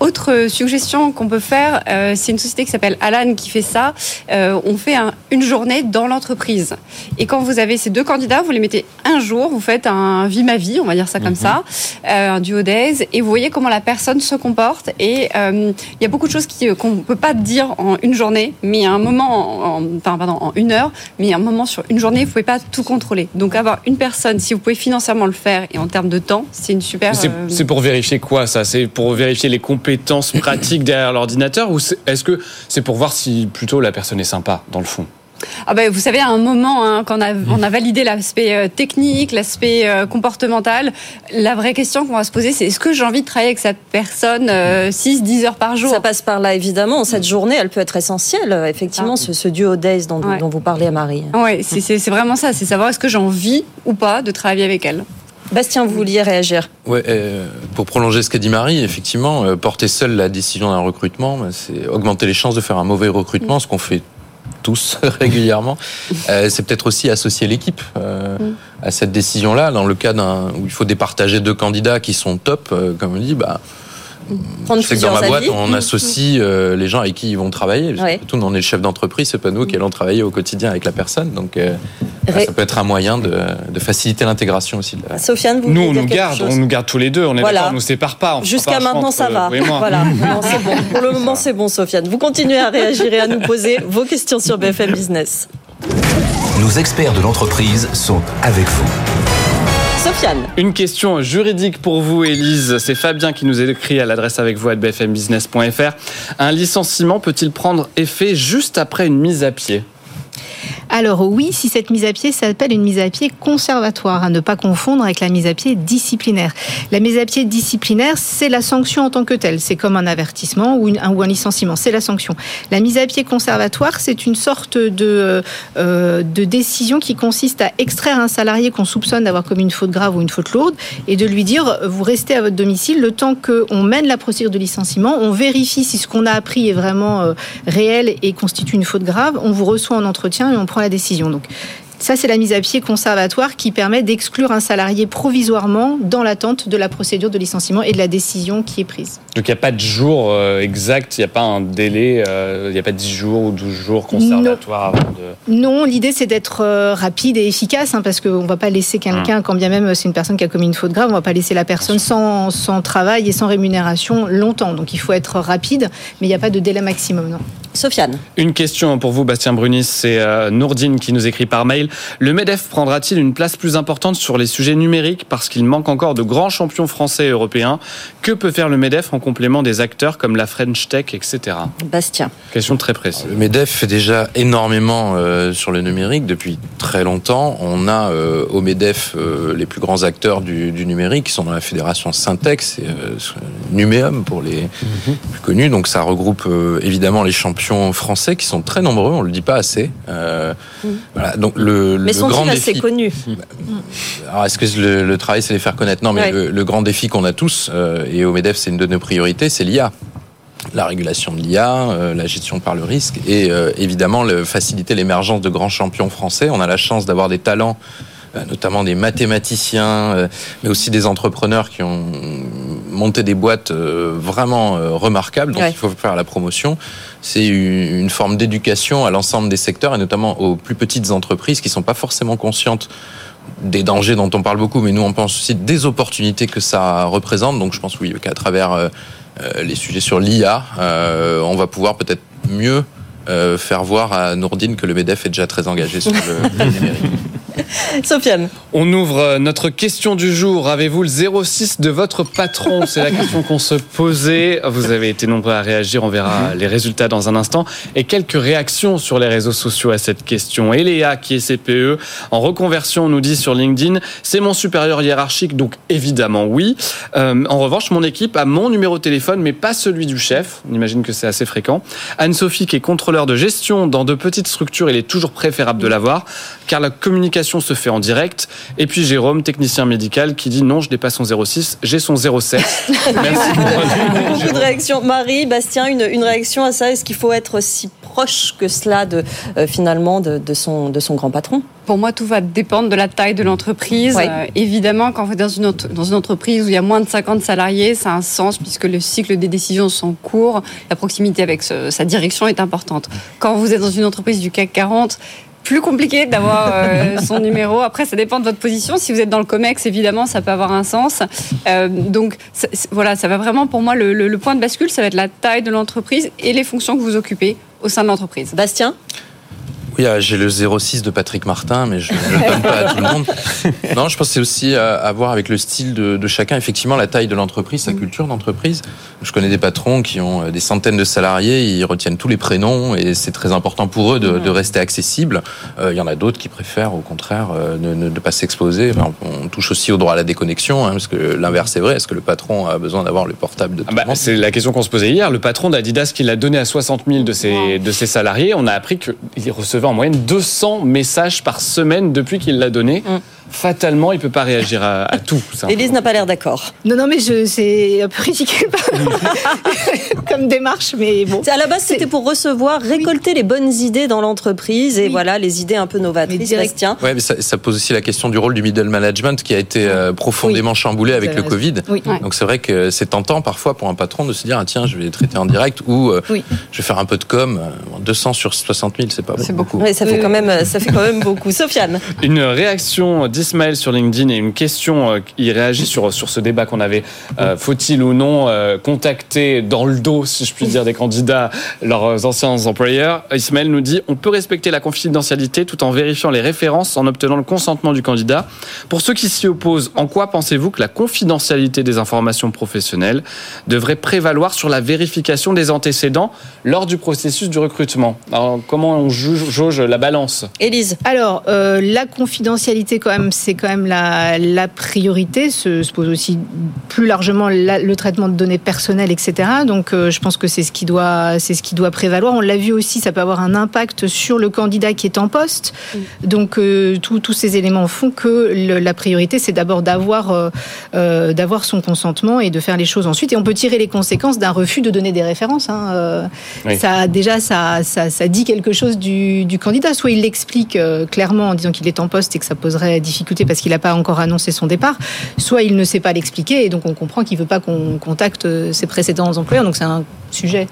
Autre suggestion qu'on peut faire, euh, c'est une société qui s'appelle Alan qui fait ça. Euh, on fait un- une journée dans l'entreprise. Et quand vous avez ces deux candidats, vous les mettez un jour, vous faites un vie ma vie, on va dire ça comme ça, euh, un duo days, et vous voyez comment la personne se comporte. Et euh, il y a beaucoup de choses qui- qu'on ne peut pas dire en une journée, mais il y a un moment, en, en- enfin, pardon, en une heure, mais a un moment sur une journée, vous pouvez pas tout contrôler. Donc avoir une personne, si vous pouvez financièrement le faire et en termes de temps, c'est une super. C'est euh, pour vérifier quoi ça? C'est pour vérifier les compétences pratiques derrière l'ordinateur ou est-ce que c'est pour voir si plutôt la personne est sympa dans le fond? Ah ben, vous savez, à un moment, hein, quand on a, on a validé l'aspect euh, technique, l'aspect euh, comportemental, la vraie question qu'on va se poser, c'est est-ce que j'ai envie de travailler avec cette personne 6-10 heures par jour? Ça passe par là, évidemment. Cette journée, elle peut être essentielle, euh, effectivement, ce, ce duo days dont, Ouais. dont vous parlez à Marie. Oui, c'est vraiment ça, c'est savoir est-ce que j'ai envie ou pas de travailler avec elle. Bastien, vous vouliez réagir? Ouais, euh, pour prolonger ce qu'a dit Marie, effectivement, euh, porter seul la décision d'un recrutement, bah, c'est augmenter les chances de faire un mauvais recrutement, ce qu'on fait tous [LAUGHS] régulièrement. Euh, c'est peut-être aussi associer l'équipe euh, à cette décision-là. Dans le cas d'un où il faut départager deux candidats qui sont top, euh, comme on dit, bah. Prendre Je sais que dans ma boîte, avis. on associe euh, les gens avec qui ils vont travailler. Parce que Ouais. Tout, on est le chef d'entreprise, c'est pas nous qui allons travailler au quotidien avec la personne. Donc, euh, ça peut être un moyen de, de faciliter l'intégration aussi. Sofiane, vous Nous, on nous garde, chose on nous garde tous les deux. On est Voilà. d'accord, on nous sépare pas. Jusqu'à maintenant, ça va. Voilà. [LAUGHS] Non, bon. Pour le moment, c'est bon, Sofiane. Vous continuez à réagir et à nous poser [LAUGHS] vos questions sur BFM Business. Nos experts de l'entreprise sont avec vous. Une question juridique pour vous, Élise. C'est Fabien qui nous écrit à l'adresse avec vous à bfmbusiness.fr. Un licenciement peut-il prendre effet juste après une mise à pied? Alors oui, si cette mise à pied s'appelle une mise à pied conservatoire, à ne pas confondre avec la mise à pied disciplinaire. La mise à pied disciplinaire, c'est la sanction en tant que telle. C'est comme un avertissement ou, un, licenciement, c'est la sanction. La mise à pied conservatoire, c'est une sorte de, euh, de décision qui consiste à extraire un salarié qu'on soupçonne d'avoir commis une faute grave ou une faute lourde et de lui dire, vous restez à votre domicile le temps qu'on mène la procédure de licenciement, on vérifie si ce qu'on a appris est vraiment euh, réel et constitue une faute grave, on vous reçoit en entretien et on prend la décision. Donc, ça, c'est la mise à pied conservatoire qui permet d'exclure un salarié provisoirement dans l'attente de la procédure de licenciement et de la décision qui est prise. Donc il n'y a pas de jour euh, exact, il n'y a pas un délai, euh, il n'y a pas 10 jours ou 12 jours conservatoires avant de... Non, l'idée c'est d'être euh, rapide et efficace, hein, parce qu'on ne va pas laisser quelqu'un, quand bien même c'est une personne qui a commis une faute grave, on ne va pas laisser la personne sans, sans travail et sans rémunération longtemps. Donc il faut être rapide, mais il n'y a pas de délai maximum. Non. Sofiane. Une question pour vous, Bastien Brunis, c'est euh, Nourdine qui nous écrit par mail. Le MEDEF prendra-t-il une place plus importante sur les sujets numériques parce qu'il manque encore de grands champions français et européens? Que peut faire le MEDEF en complément des acteurs comme la French Tech, etc. Bastien. Question très précise. Le MEDEF fait déjà énormément euh, sur le numérique depuis très longtemps. On a euh, au MEDEF euh, les plus grands acteurs du, du numérique qui sont dans la fédération Syntex et euh, Numéum pour les plus connus. Donc ça regroupe euh, évidemment les champions français qui sont très nombreux, on le dit pas assez. Euh, voilà, donc le, Mais le sont-ils grand assez défi. connus Alors, est-ce que le, le travail, c'est les faire connaître? Non, mais Ouais. le, le grand défi qu'on a tous, euh, et au MEDEF, c'est une de nos priorités, c'est l'IA. La régulation de l'IA, euh, la gestion par le risque, et euh, évidemment, le, faciliter l'émergence de grands champions français. On a la chance d'avoir des talents notamment des mathématiciens, mais aussi des entrepreneurs qui ont monté des boîtes vraiment remarquables, donc il faut faire la promotion. C'est une forme d'éducation à l'ensemble des secteurs et notamment aux plus petites entreprises qui sont pas forcément conscientes des dangers dont on parle beaucoup, mais nous on pense aussi des opportunités que ça représente. Donc je pense oui qu'à travers les sujets sur l'IA, on va pouvoir peut-être mieux euh, faire voir à Nourdine que le MEDEF est déjà très engagé sur le, [LAUGHS] numérique. [LAUGHS] Sofiane. On ouvre euh, notre question du jour. Avez-vous le 06 de votre patron? C'est la question qu'on se posait. Vous avez été nombreux à réagir. On verra les résultats dans un instant. Et quelques réactions sur les réseaux sociaux à cette question. Eléa, qui est CPE, en reconversion, nous dit sur LinkedIn c'est mon supérieur hiérarchique, donc évidemment oui. Euh, en revanche, mon équipe a mon numéro de téléphone, mais pas celui du chef. On imagine que c'est assez fréquent. Anne-Sophie, qui est contrôleur de gestion dans de petites structures, il est toujours préférable de l'avoir, car la communication se fait en direct. Et puis Jérôme, technicien médical, qui dit non, je n'ai pas son 06, j'ai son 07. [LAUGHS] Merci. Beaucoup de réactions. Marie, Bastien, une, une réaction à ça? Est-ce qu'il faut être si proche que cela de, euh, finalement de, de, son, de son grand patron? Pour moi, tout va dépendre de la taille de l'entreprise. Euh, évidemment, quand vous êtes dans une, dans une entreprise où il y a moins de 50 salariés, ça a un sens puisque le cycle des décisions sont courts, la proximité avec sa direction est importante. Quand vous êtes dans une entreprise du CAC 40, plus compliqué d'avoir [LAUGHS] euh, son numéro. Après, ça dépend de votre position. Si vous êtes dans le COMEX, évidemment, ça peut avoir un sens. Euh, donc, voilà, ça va vraiment, pour moi, le, le point de bascule, ça va être la taille de l'entreprise et les fonctions que vous occupez au sein de l'entreprise. Bastien? Oui, euh, j'ai le 06 de Patrick Martin, mais je ne le donne pas à tout le monde. [LAUGHS] Non, je pense que c'est aussi à, voir avec le style de, chacun. Effectivement, la taille de l'entreprise, sa culture d'entreprise. Je connais des patrons qui ont euh, des centaines de salariés, ils retiennent tous les prénoms et c'est très important pour eux de, rester accessibles. Euh, il y en a d'autres qui préfèrent, au contraire, ne, ne, pas s'exposer. on touche aussi au droit à la déconnexion, hein, parce que l'inverse est vrai. Est-ce que le patron a besoin d'avoir le portable de tout ah bah, C'est la question qu'on se posait hier. Le patron d'Adidas qui l'a donné à 60 000 de ses, de ses salariés, on a appris qu'il recevait en moyenne 200 messages par semaine depuis qu'il l'a donné. Mm fatalement, il ne peut pas réagir à, tout. Élise n'a pas l'air d'accord. Non, non, mais c'est un peu ridicule [LAUGHS] comme démarche, mais bon. À la base, c'était pour recevoir, récolter les bonnes idées dans l'entreprise et voilà, les idées un peu novatrices. Bastien. Ouais, mais ça, pose aussi la question du rôle du middle management qui a été euh, profondément chamboulé avec le Covid. Donc c'est vrai que c'est tentant parfois pour un patron de se dire ah, tiens, je vais traiter en direct ou euh, je vais faire un peu de com. 200 sur 60 000, c'est pas beaucoup. Oui, ça fait quand même, ça fait quand même beaucoup. Sofiane. Une réaction d'Ismaël sur LinkedIn et une question, euh, il réagit sur, sur ce débat qu'on avait. Euh, faut-il ou non euh, contacter dans le dos, si je puis dire, des candidats, leurs anciens employeurs? Ismaël nous dit on peut respecter la confidentialité tout en vérifiant les références en obtenant le consentement du candidat. Pour ceux qui s'y opposent, en quoi pensez-vous que la confidentialité des informations professionnelles devrait prévaloir sur la vérification des antécédents lors du processus du recrutement? Alors, comment on jauge la balance? Élise Alors, la confidentialité, quand même, c'est quand même la, priorité. Se, se, pose aussi plus largement le traitement de données personnelles, etc. Donc, euh, je pense que c'est ce qui doit, c'est ce qui doit prévaloir. On l'a vu aussi, ça peut avoir un impact sur le candidat qui est en poste. Donc, euh, tous ces éléments font que la priorité, c'est d'abord d'avoir, euh, d'avoir son consentement et de faire les choses ensuite. Et on peut tirer les conséquences d'un refus de donner des références. Hein. Ça, déjà, ça, ça, dit quelque chose du, du candidat. Soit il l'explique clairement en disant qu'il est en poste et que ça poserait difficulté parce qu'il n'a pas encore annoncé son départ, soit il ne sait pas l'expliquer et donc on comprend qu'il ne veut pas qu'on contacte euh, ses précédents employeurs. Donc c'est un sujet.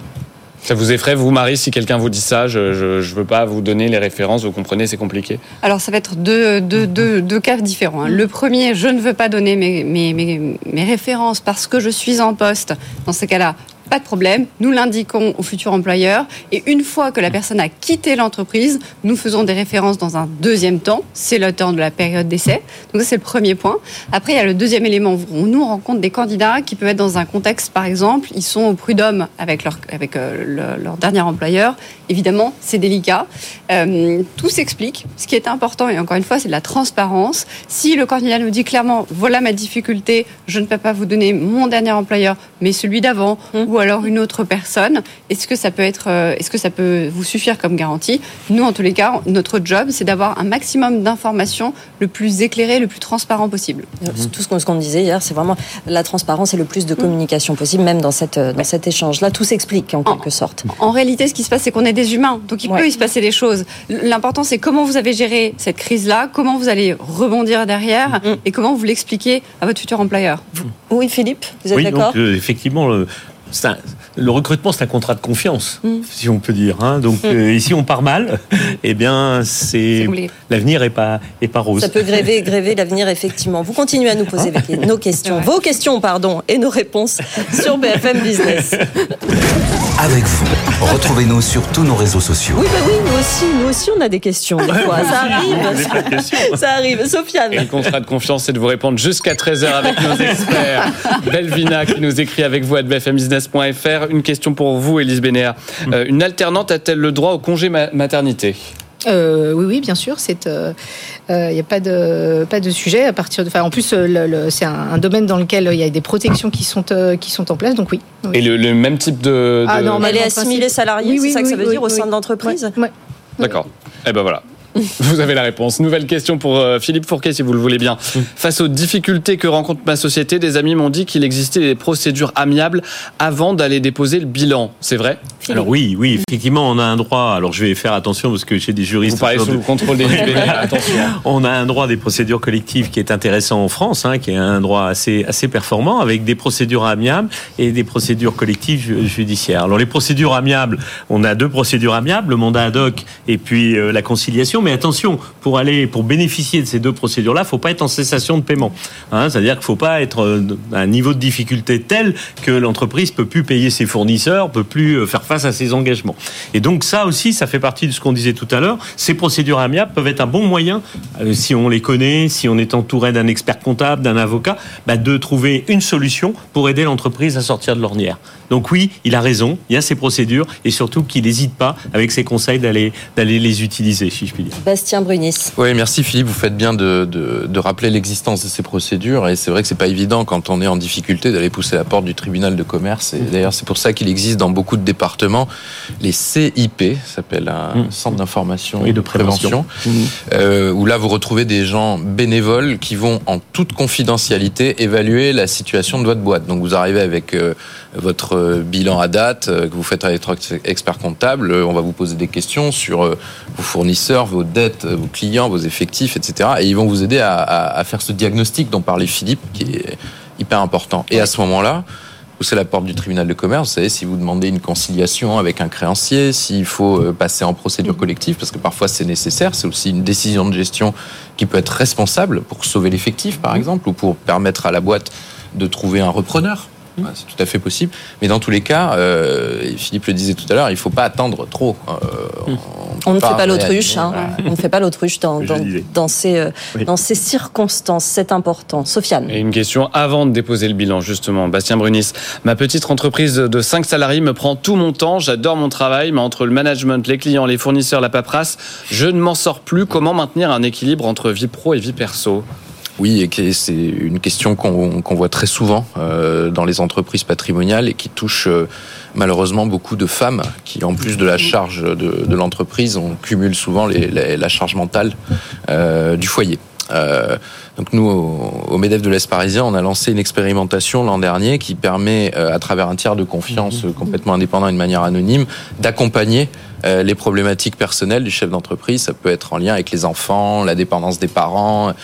Ça vous effraie, vous, Marie, si quelqu'un vous dit ça? Je ne veux pas vous donner les références, vous comprenez, c'est compliqué Alors, ça va être deux, deux, deux, deux cas différents. Hein. Le premier, je ne veux pas donner mes, mes, mes, mes références parce que je suis en poste. Dans ces cas-là, pas de problème, nous l'indiquons au futur employeur et une fois que la personne a quitté l'entreprise, nous faisons des références dans un deuxième temps, c'est le temps de la période d'essai. Donc ça c'est le premier point. Après il y a le deuxième élément, on nous rencontre des candidats qui peuvent être dans un contexte par exemple, ils sont au prud'homme avec leur avec euh, leur dernier employeur. Évidemment, c'est délicat. Euh, tout s'explique. Ce qui est important et encore une fois, c'est de la transparence. Si le candidat nous dit clairement voilà ma difficulté, je ne peux pas vous donner mon dernier employeur, mais celui d'avant mmh ou alors une autre personne. Est-ce que ça peut être, euh, est-ce que ça peut vous suffire comme garantie? Nous, en tous les cas, notre job, c'est d'avoir un maximum d'informations le plus éclairé, le plus transparent possible. C'est Tout ce qu'on disait hier, c'est vraiment la transparence et le plus de communication possible, même dans, cette, dans cet échange-là. Tout s'explique en quelque sorte. En réalité, ce qui se passe, c'est qu'on est des humains, donc il peut y se passer des choses. L'important, c'est comment vous avez géré cette crise-là, comment vous allez rebondir derrière et comment vous l'expliquez à votre futur employeur. Oui, Philippe, vous êtes Oui, d'accord? donc euh, effectivement, le, un- le recrutement, c'est un contrat de confiance, Mm. si on peut dire. hein. Donc Mm. euh, ici, on part mal, [LAUGHS] eh bien, c'est l'avenir est pas est pas rose. Ça peut gréver, gréver l'avenir, effectivement. Vous continuez à nous poser les- nos questions, vos questions, pardon, et nos réponses sur BFM Business. [LAUGHS] Avec vous, retrouvez-nous sur tous nos réseaux sociaux. Oui, bah oui, nous aussi, nous aussi, on a des questions. des fois. Ça arrive. Ça arrive. Sofiane. Et le contrat de confiance, c'est de vous répondre jusqu'à 13h avec nos experts. [LAUGHS] Belvina qui nous écrit avec vous à Une question pour vous, Élise Bénéa. Euh, une alternante a-t-elle le droit au congé ma- maternité? Euh, oui, oui, bien sûr. C'est, il n'y a pas de pas de sujet à partir de. Enfin, en plus, euh, le- le- c'est un, un domaine dans lequel il y a des protections qui sont euh, qui sont en place. Donc oui. oui. Et le, le même type de... Ah, de- normalement, Elle est assimilée salariée, Oui, c'est oui, ça que ça oui, veut oui, dire au sein oui. de l'entreprise Ouais. D'accord. Eh ben voilà. [LAUGHS] Vous avez la réponse. Nouvelle question pour euh, Philippe Fourquet, si vous le voulez bien. Face aux difficultés que rencontre ma société, des amis m'ont dit qu'il existait des procédures amiables avant d'aller déposer le bilan. C'est vrai? Alors oui, oui, effectivement, on a un droit. Alors je vais faire attention parce que j'ai des juristes. Vous parlez sous de- le contrôle des [LAUGHS] attention. On a un droit des procédures collectives qui est intéressant en France, hein, qui est un droit assez assez performant, avec des procédures amiables et des procédures collectives ju- judiciaires. Alors les procédures amiables, on a deux procédures amiables, le mandat ad hoc et puis euh, la conciliation. Mais attention, pour aller pour bénéficier de ces deux procédures-là, faut pas être en cessation de paiement. Hein, C'est-à-dire qu'il faut pas être euh, à un niveau de difficulté tel que l'entreprise peut plus payer ses fournisseurs, peut plus euh, faire face à ses engagements. Et donc ça aussi, ça fait partie de ce qu'on disait tout à l'heure. Ces procédures amiables peuvent être un bon moyen, euh, si on les connaît, si on est entouré d'un expert comptable, d'un avocat, bah, de trouver une solution pour aider l'entreprise à sortir de l'ornière. Donc oui, il a raison, il y a ces procédures et surtout qu'il n'hésite pas avec ses conseils d'aller d'aller les utiliser, si je puis dire. Bastien Brunis. Oui, merci Philippe. Vous faites bien de, de, de rappeler l'existence de ces procédures. Et c'est vrai que c'est pas évident quand on est en difficulté d'aller pousser la porte du tribunal de commerce. Et d'ailleurs, c'est pour ça qu'il existe dans beaucoup de départements les CIP, ça s'appelle un centre d'information Et de prévention. euh, où là vous retrouvez des gens bénévoles qui vont en toute confidentialité évaluer la situation de votre boîte. Donc vous arrivez avec euh, votre euh, bilan à date euh, que vous faites avec votre expert comptable, euh, on va vous poser des questions sur vos fournisseurs, vos dettes, vos clients, vos effectifs, etc. Et ils vont vous aider à, à- à faire ce diagnostic dont parlait Philippe, qui est hyper important. Et à ce moment-là, c'est la porte du tribunal de commerce. Vous savez, si vous demandez une conciliation avec un créancier, s'il faut passer en procédure collective, parce que parfois c'est nécessaire, c'est aussi une décision de gestion qui peut être responsable pour sauver l'effectif, par exemple, ou pour permettre à la boîte de trouver un repreneur. Ouais, C'est tout à fait possible. Mais dans tous les cas, euh, et Philippe le disait tout à l'heure, il ne faut pas attendre trop. Euh, On ne fait pas l'autruche, hein. on ne fait pas l'autruche dans ces, euh, dans ces circonstances. C'est important. Sofiane. Et une question avant de déposer le bilan, justement. Bastien Brunis, ma petite entreprise de 5 salariés me prend tout mon temps. J'adore mon travail, mais entre le management, les clients, les fournisseurs, la paperasse, je ne m'en sors plus. Comment maintenir un équilibre entre vie pro et vie perso? Oui, et c'est une question qu'on qu'on voit très souvent euh, dans les entreprises patrimoniales et qui touche euh, malheureusement beaucoup de femmes qui, en plus de la charge de, de l'entreprise, on cumule souvent les- les- la charge mentale euh, du foyer. Euh, donc nous, au, au MEDEF de l'Est parisien, on a lancé une expérimentation l'an dernier qui permet, euh, à travers un tiers de confiance complètement indépendant et de manière anonyme, d'accompagner euh, les problématiques personnelles du chef d'entreprise. Ça peut être en lien avec les enfants, la dépendance des parents,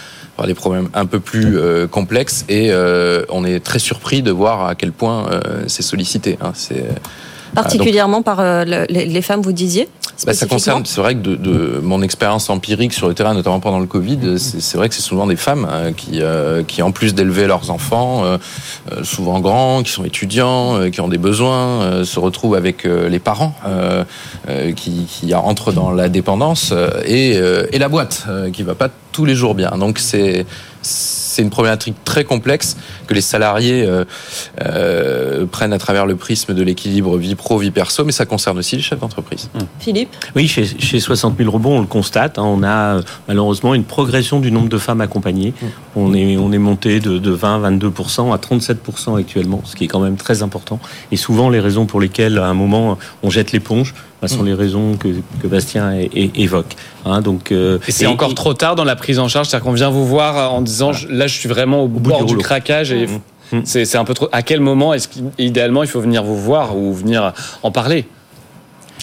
des problèmes un peu plus euh, complexes. Et euh, on est très surpris de voir à quel point euh, c'est sollicité. hein. Particulièrement par euh, le- les, les femmes, vous disiez bah, ça concerne, c'est vrai que de, de mon expérience empirique sur le terrain, notamment pendant le Covid, c'est c'est vrai que c'est souvent des femmes euh, qui, euh, qui en plus d'élever leurs enfants, euh, euh, souvent grands, qui sont étudiants, euh, qui ont des besoins, euh, se retrouvent avec euh, les parents euh, euh, qui, qui entrent dans la dépendance euh, et, euh, et la boîte euh, qui va pas tous les jours bien. Donc c'est c'est une problématique très complexe que les salariés euh, euh, prennent à travers le prisme de l'équilibre vie pro vie perso, mais ça concerne aussi les chefs d'entreprise. Mmh. Philippe. Oui, chez, chez 60 000 rebonds, on le constate. Hein, on a euh, malheureusement une progression du nombre de femmes accompagnées. Mmh. On est on est monté de, de 20 22 à 37 actuellement, ce qui est quand même très important. Et souvent les raisons pour lesquelles à un moment on jette l'éponge bah, sont mmh. les raisons que, que Bastien é, é, évoque. Hein, donc, euh, et c'est encore trop tard dans la prise en charge, c'est-à-dire qu'on vient vous voir en disant voilà. là je suis vraiment au, au bord du, du craquage et mmh. c'est un peu trop. À quel moment est-ce qu'idéalement il faut venir vous voir ou venir en parler?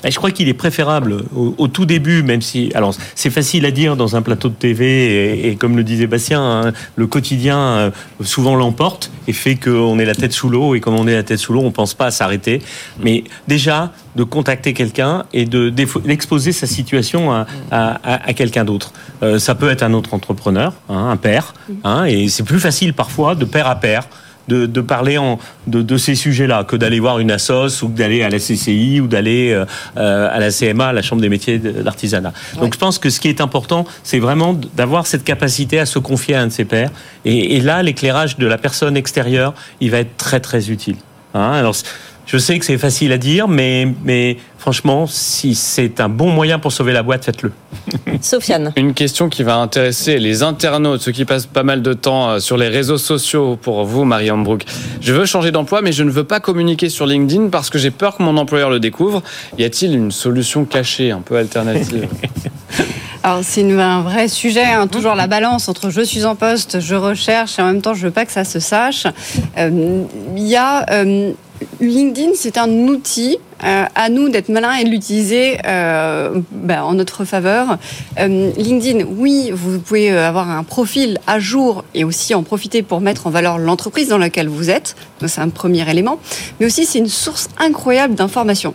Je crois qu'il est préférable au, tout début, même si, alors c'est facile à dire dans un plateau de TV et, et comme le disait Bastien, hein, le quotidien euh, souvent l'emporte et fait qu'on est la tête sous l'eau et comme on est la tête sous l'eau, on pense pas à s'arrêter. Mais déjà de contacter quelqu'un et de d'exposer sa situation à, à, à quelqu'un d'autre. Euh, ça peut être un autre entrepreneur, hein, un père, hein, et c'est plus facile parfois de père à père de, de parler en, de, de ces sujets-là que d'aller voir une assos ou d'aller à la CCI ou d'aller euh, à la CMA, à la Chambre des métiers d'artisanat. Ouais. Donc je pense que ce qui est important, c'est vraiment d'avoir cette capacité à se confier à un de ses pairs. Et, et là, l'éclairage de la personne extérieure, il va être très très utile. Hein Alors je sais que c'est facile à dire, mais, mais franchement, si c'est un bon moyen pour sauver la boîte, faites-le. [LAUGHS] Sofiane. Une question qui va intéresser les internautes, ceux qui passent pas mal de temps euh, sur les réseaux sociaux pour vous, Marianne Brook. Je veux changer d'emploi, mais je ne veux pas communiquer sur LinkedIn parce que j'ai peur que mon employeur le découvre. Y a-t-il une solution cachée, un peu alternative? [LAUGHS] Alors c'est un vrai sujet, hein, toujours la balance entre je suis en poste, je recherche et en même temps je veux pas que ça se sache. Il euh, y a euh, LinkedIn, c'est un outil euh, à nous d'être malins et de l'utiliser euh, ben, en notre faveur. Euh, LinkedIn, oui, vous pouvez avoir un profil à jour et aussi en profiter pour mettre en valeur l'entreprise dans laquelle vous êtes. C'est un premier élément. Mais aussi, c'est une source incroyable d'informations.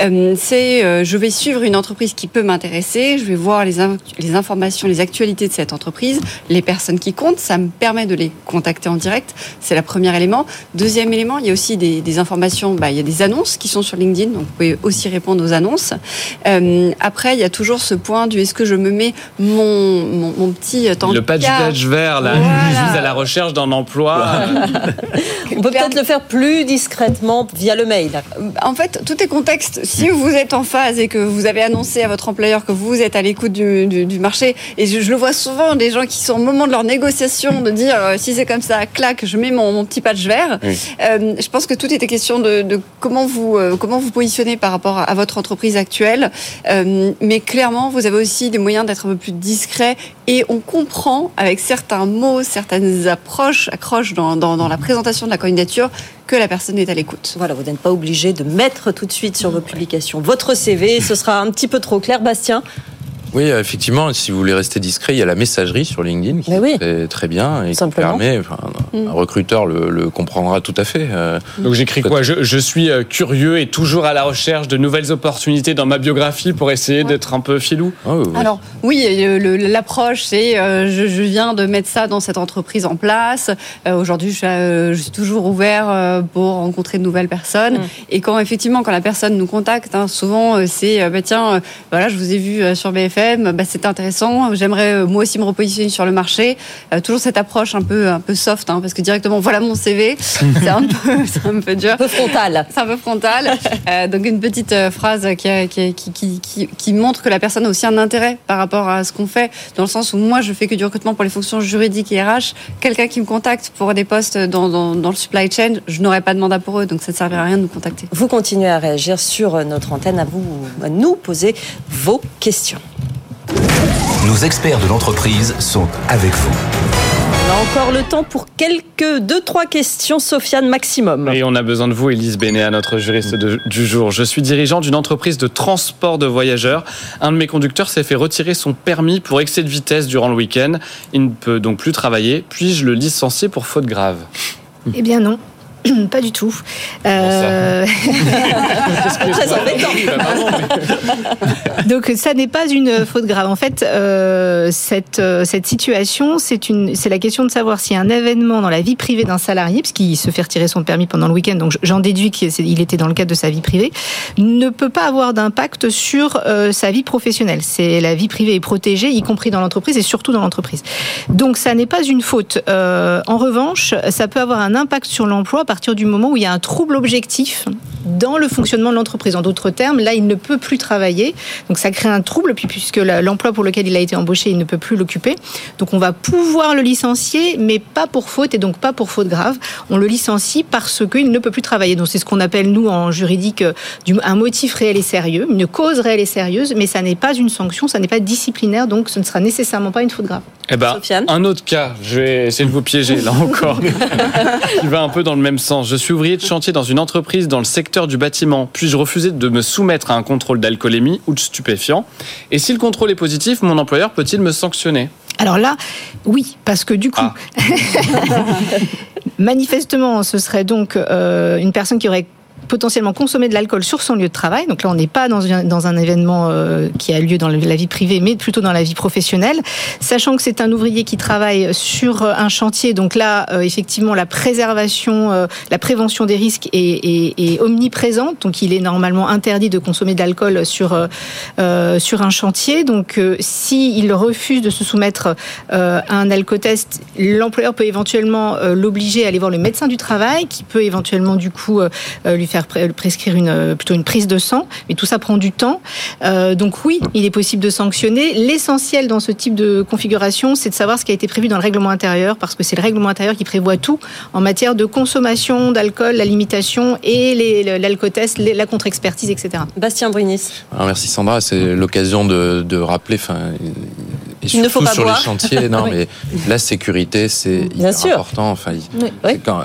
Euh, c'est, je vais suivre une entreprise qui peut m'intéresser, je vais voir les, in les informations, les actualités de cette entreprise, les personnes qui comptent. Ça me permet de les contacter en direct. C'est le premier élément. Deuxième élément, il y a aussi des, des informations, bah, il y a des annonces qui sont sur LinkedIn donc vous pouvez aussi répondre aux annonces. Euh, après, il y a toujours ce point du est-ce que je me mets mon, mon, mon petit temps Le patch badge vert, là, [LAUGHS] voilà. à la recherche d'un emploi. [LAUGHS] On peut peut-être le faire plus discrètement via le mail. En fait, tout est contexte. Si vous êtes en phase et que vous avez annoncé à votre employeur que vous êtes à l'écoute du, du, du, marché, et je, je, le vois souvent, des gens qui sont au moment de leur négociation de dire euh, si c'est comme ça, clac, je mets mon, mon petit patch vert. Oui. Euh, je pense que tout était question de, de comment vous euh, comment vous positionner par rapport à votre entreprise actuelle. Euh, mais clairement, vous avez aussi des moyens d'être un peu plus discret et on comprend avec certains mots, certaines approches, accroches dans, dans, dans la présentation de la candidature que la personne est à l'écoute. Voilà, vous n'êtes pas obligé de mettre tout de suite sur vos publications votre CV. Ce sera un petit peu trop clair, Bastien. Oui, effectivement, si vous voulez rester discret, il y a la messagerie sur LinkedIn qui oui. est très bien et Simplement. qui permet, enfin, mm. un recruteur le, le, comprendra tout à fait. Euh, Donc j'écris quoi? Je, je, suis euh, curieux et toujours à la recherche de nouvelles opportunités dans ma biographie pour essayer ouais. d'être un peu filou. Oh, oui. Alors oui, l'approche c'est euh, je, je, viens de mettre ça dans cette entreprise en place. Euh, Aujourd'hui, je, euh, je, suis toujours ouvert pour rencontrer de nouvelles personnes. Mm. Et quand effectivement, quand la personne nous contacte, hein, souvent c'est bah, tiens, voilà, je vous ai vu sur BFM bah, c'est intéressant. J'aimerais euh, moi aussi me repositionner sur le marché. Euh, toujours cette approche un peu un peu soft, hein, parce que directement voilà mon CV, c'est un peu [LAUGHS] c'est un peu dur, un peu frontal. C'est un peu frontal. euh, donc une petite euh, phrase qui, qui, qui, qui, qui montre que la personne a aussi un intérêt par rapport à ce qu'on fait, dans le sens où moi je fais que du recrutement pour les fonctions juridiques et RH. Quelqu'un qui me contacte pour des postes dans, dans, dans le supply chain, je n'aurais pas de mandat pour eux, donc ça ne servira à rien de nous contacter. Vous continuez à réagir sur notre antenne, à vous à nous poser vos questions. Nos experts de l'entreprise sont avec vous. On a encore le temps pour quelques deux trois questions, Sofiane maximum. Et on a besoin de vous, Elise Bénéa, notre juriste de, du jour. Je suis dirigeant d'une entreprise de transport de voyageurs. Un de mes conducteurs s'est fait retirer son permis pour excès de vitesse durant le week-end. Il ne peut donc plus travailler. Puis-je le licencier pour faute grave? Eh bien non. [CLEARS THROAT] Pas du tout. Euh... Donc ça n'est pas une faute grave. En fait, euh, cette, euh, cette situation, c'est une, c'est la question de savoir si un événement dans la vie privée d'un salarié, parce qu'il se fait retirer son permis pendant le week-end, donc j'en déduis qu'il était dans le cadre de sa vie privée, ne peut pas avoir d'impact sur euh, sa vie professionnelle. C'est la vie privée est protégée, y compris dans l'entreprise et surtout dans l'entreprise. Donc ça n'est pas une faute. Euh, en revanche, ça peut avoir un impact sur l'emploi partir du moment où il y a un trouble objectif dans le fonctionnement de l'entreprise. En d'autres termes, là, il ne peut plus travailler. Donc ça crée un trouble, puis puisque l'emploi pour lequel il a été embauché, il ne peut plus l'occuper. Donc on va pouvoir le licencier, mais pas pour faute et donc pas pour faute grave. On le licencie parce qu'il ne peut plus travailler. Donc c'est ce qu'on appelle, nous, en juridique, un motif réel et sérieux, une cause réelle et sérieuse, mais ça n'est pas une sanction, ça n'est pas disciplinaire, donc ce ne sera nécessairement pas une faute grave. Eh ben, un autre cas, je vais essayer de vous piéger là encore, [LAUGHS] qui va un peu dans le même sens. Je suis ouvrier de chantier dans une entreprise dans le secteur du bâtiment. Puis-je refuser de me soumettre à un contrôle d'alcoolémie ou de stupéfiant Et si le contrôle est positif, mon employeur peut-il me sanctionner? Alors là, oui, parce que du coup, ah. [LAUGHS] manifestement, ce serait donc euh, une personne qui aurait potentiellement consommer de l'alcool sur son lieu de travail. Donc là, on n'est pas dans, un, événement euh, qui a lieu dans la vie privée, mais plutôt dans la vie professionnelle. Sachant que c'est un ouvrier qui travaille sur euh, un chantier, donc là, euh, effectivement, la préservation, la prévention des risques est, est, omniprésente. Donc il est normalement interdit de consommer de l'alcool sur sur un chantier. Donc s'il refuse de se soumettre à un alcotest, l'employeur peut éventuellement l'obliger à aller voir le médecin du travail, qui peut éventuellement du coup lui faire prescrire une, euh, plutôt une prise de sang, mais tout ça prend du temps. Euh, donc oui, il est possible de sanctionner. L'essentiel dans ce type de configuration, c'est de savoir ce qui a été prévu dans le règlement intérieur, parce que c'est le règlement intérieur qui prévoit tout en matière de consommation d'alcool, la limitation et l'alcotest, la contre-expertise, etc. Bastien Brunis. Alors merci Sandra, c'est l'occasion de, de rappeler, enfin, et surtout Il ne faut pas sur boire. les chantiers, non, [LAUGHS] mais la sécurité, c'est important. Enfin,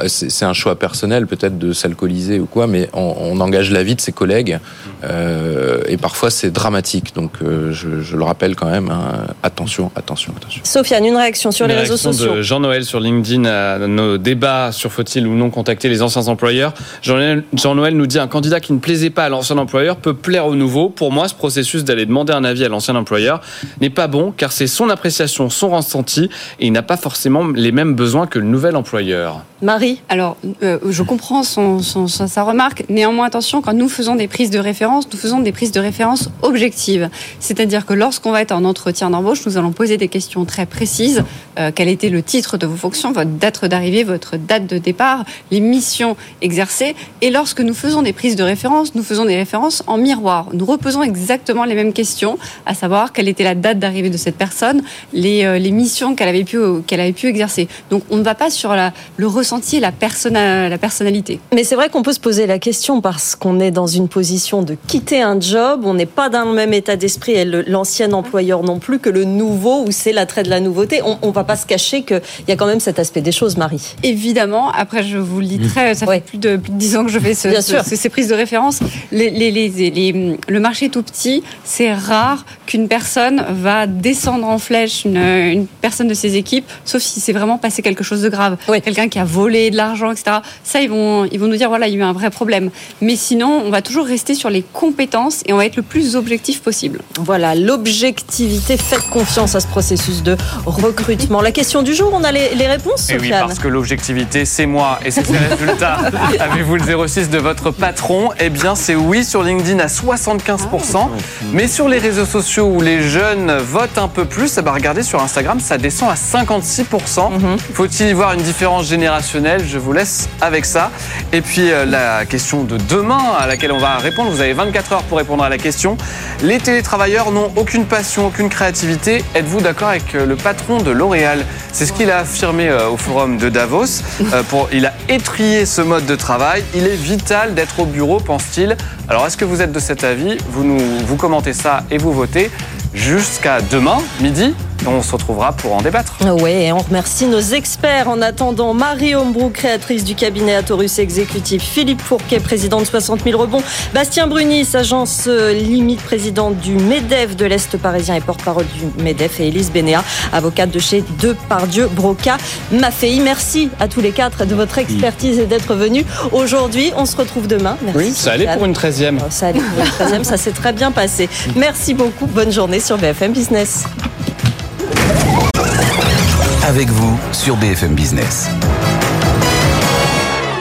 c'est c'est un choix personnel peut-être de s'alcooliser ou quoi, mais on, on engage la vie de ses collègues euh, et parfois c'est dramatique. Donc euh, je, je le rappelle quand même. hein, attention, attention, attention. Sofiane, une réaction sur Une les réseaux réaction sociaux. de Jean-Noël sur LinkedIn à nos débats sur faut-il ou non contacter les anciens employeurs. Jean-Noël Jean-Noël nous dit un candidat qui ne plaisait pas à l'ancien employeur peut plaire au nouveau. Pour moi, ce processus d'aller demander un avis à l'ancien employeur n'est pas bon car c'est son appréciation, son ressenti et il n'a pas forcément les mêmes besoins que le nouvel employeur. Marie Alors, euh, je comprends son, sa remarque. Néanmoins, attention, quand nous faisons des prises de référence, nous faisons des prises de référence objectives. C'est-à-dire que lorsqu'on va être en entretien d'embauche, nous allons poser des questions très précises. Euh, quel était le titre de vos fonctions, votre date d'arrivée, votre date de départ, les missions exercées. Et lorsque nous faisons des prises de référence, nous faisons des références en miroir. Nous reposons exactement les mêmes questions, à savoir quelle était la date d'arrivée de cette personne, les, euh, les missions qu'elle avait, pu, avait pu exercer. Donc, on ne va pas sur la, le et la, persona- la personnalité. Mais c'est vrai qu'on peut se poser la question parce qu'on est dans une position de quitter un job, on n'est pas dans le même état d'esprit et l'ancien employeur non plus que le nouveau où c'est l'attrait de la nouveauté. On, on va pas se cacher qu'il y a quand même cet aspect des choses, Marie. Évidemment, après je vous le dis très, ça fait plus de, plus de 10 ans que je fais ce- Bien ce- sûr. ce- ces prises de référence. Les, les- les- les- le marché est tout petit, c'est rare qu'une personne va descendre en flèche une, une personne de ses équipes, sauf si c'est vraiment passé quelque chose de grave. Quelqu'un qui a volé de l'argent, etc. Ça, ils vont, ils vont nous dire, voilà, il y a eu un vrai problème. Mais sinon, on va toujours rester sur les compétences et on va être le plus objectif possible. Voilà, l'objectivité, faites confiance à ce processus de recrutement. La question du jour, on a les, les réponses, Et Eh oui, parce que l'objectivité, c'est moi. Et c'est ses résultats. [LAUGHS] Avez-vous le 06 de votre patron? Eh bien, c'est oui sur LinkedIn à 75%. Mais sur les réseaux sociaux où les jeunes votent un peu plus, eh ben, regardez sur Instagram, ça descend à 56%. Faut-il y voir une différence générationnelle? Je vous laisse avec ça. Et puis, euh, la question de demain à laquelle on va répondre, vous avez 24 heures pour répondre à la question. Les télétravailleurs n'ont aucune passion, aucune créativité. Êtes-vous d'accord avec euh, le patron de L'Oréal? C'est ce qu'il a affirmé euh, au forum de Davos. [LAUGHS] Pour, il a étrié ce mode de travail. Il est vital d'être au bureau, pense-t-il. Alors, est-ce que vous êtes de cet avis? Vous, nous, vous commentez ça et vous votez jusqu'à demain, midi. On se retrouvera pour en débattre. Oui, et on remercie nos experts en attendant Marie Hombrou, créatrice du cabinet Atorus Exécutif, Philippe Fourquet, président de 60 000 rebonds, Bastien Brunis, agence euh, limite, présidente du MEDEF de l'Est parisien et porte-parole du MEDEF, et Élise Bénéa, avocate de chez Depardieu Broca Maffei. Merci à tous les quatre de votre expertise et d'être venus aujourd'hui. On se retrouve demain. Merci. Oui, ça allait pour une 13e. Ça allait pour une 13e, ça s'est très bien passé. Merci beaucoup. Bonne journée sur BFM Business. Avec vous sur BFM Business.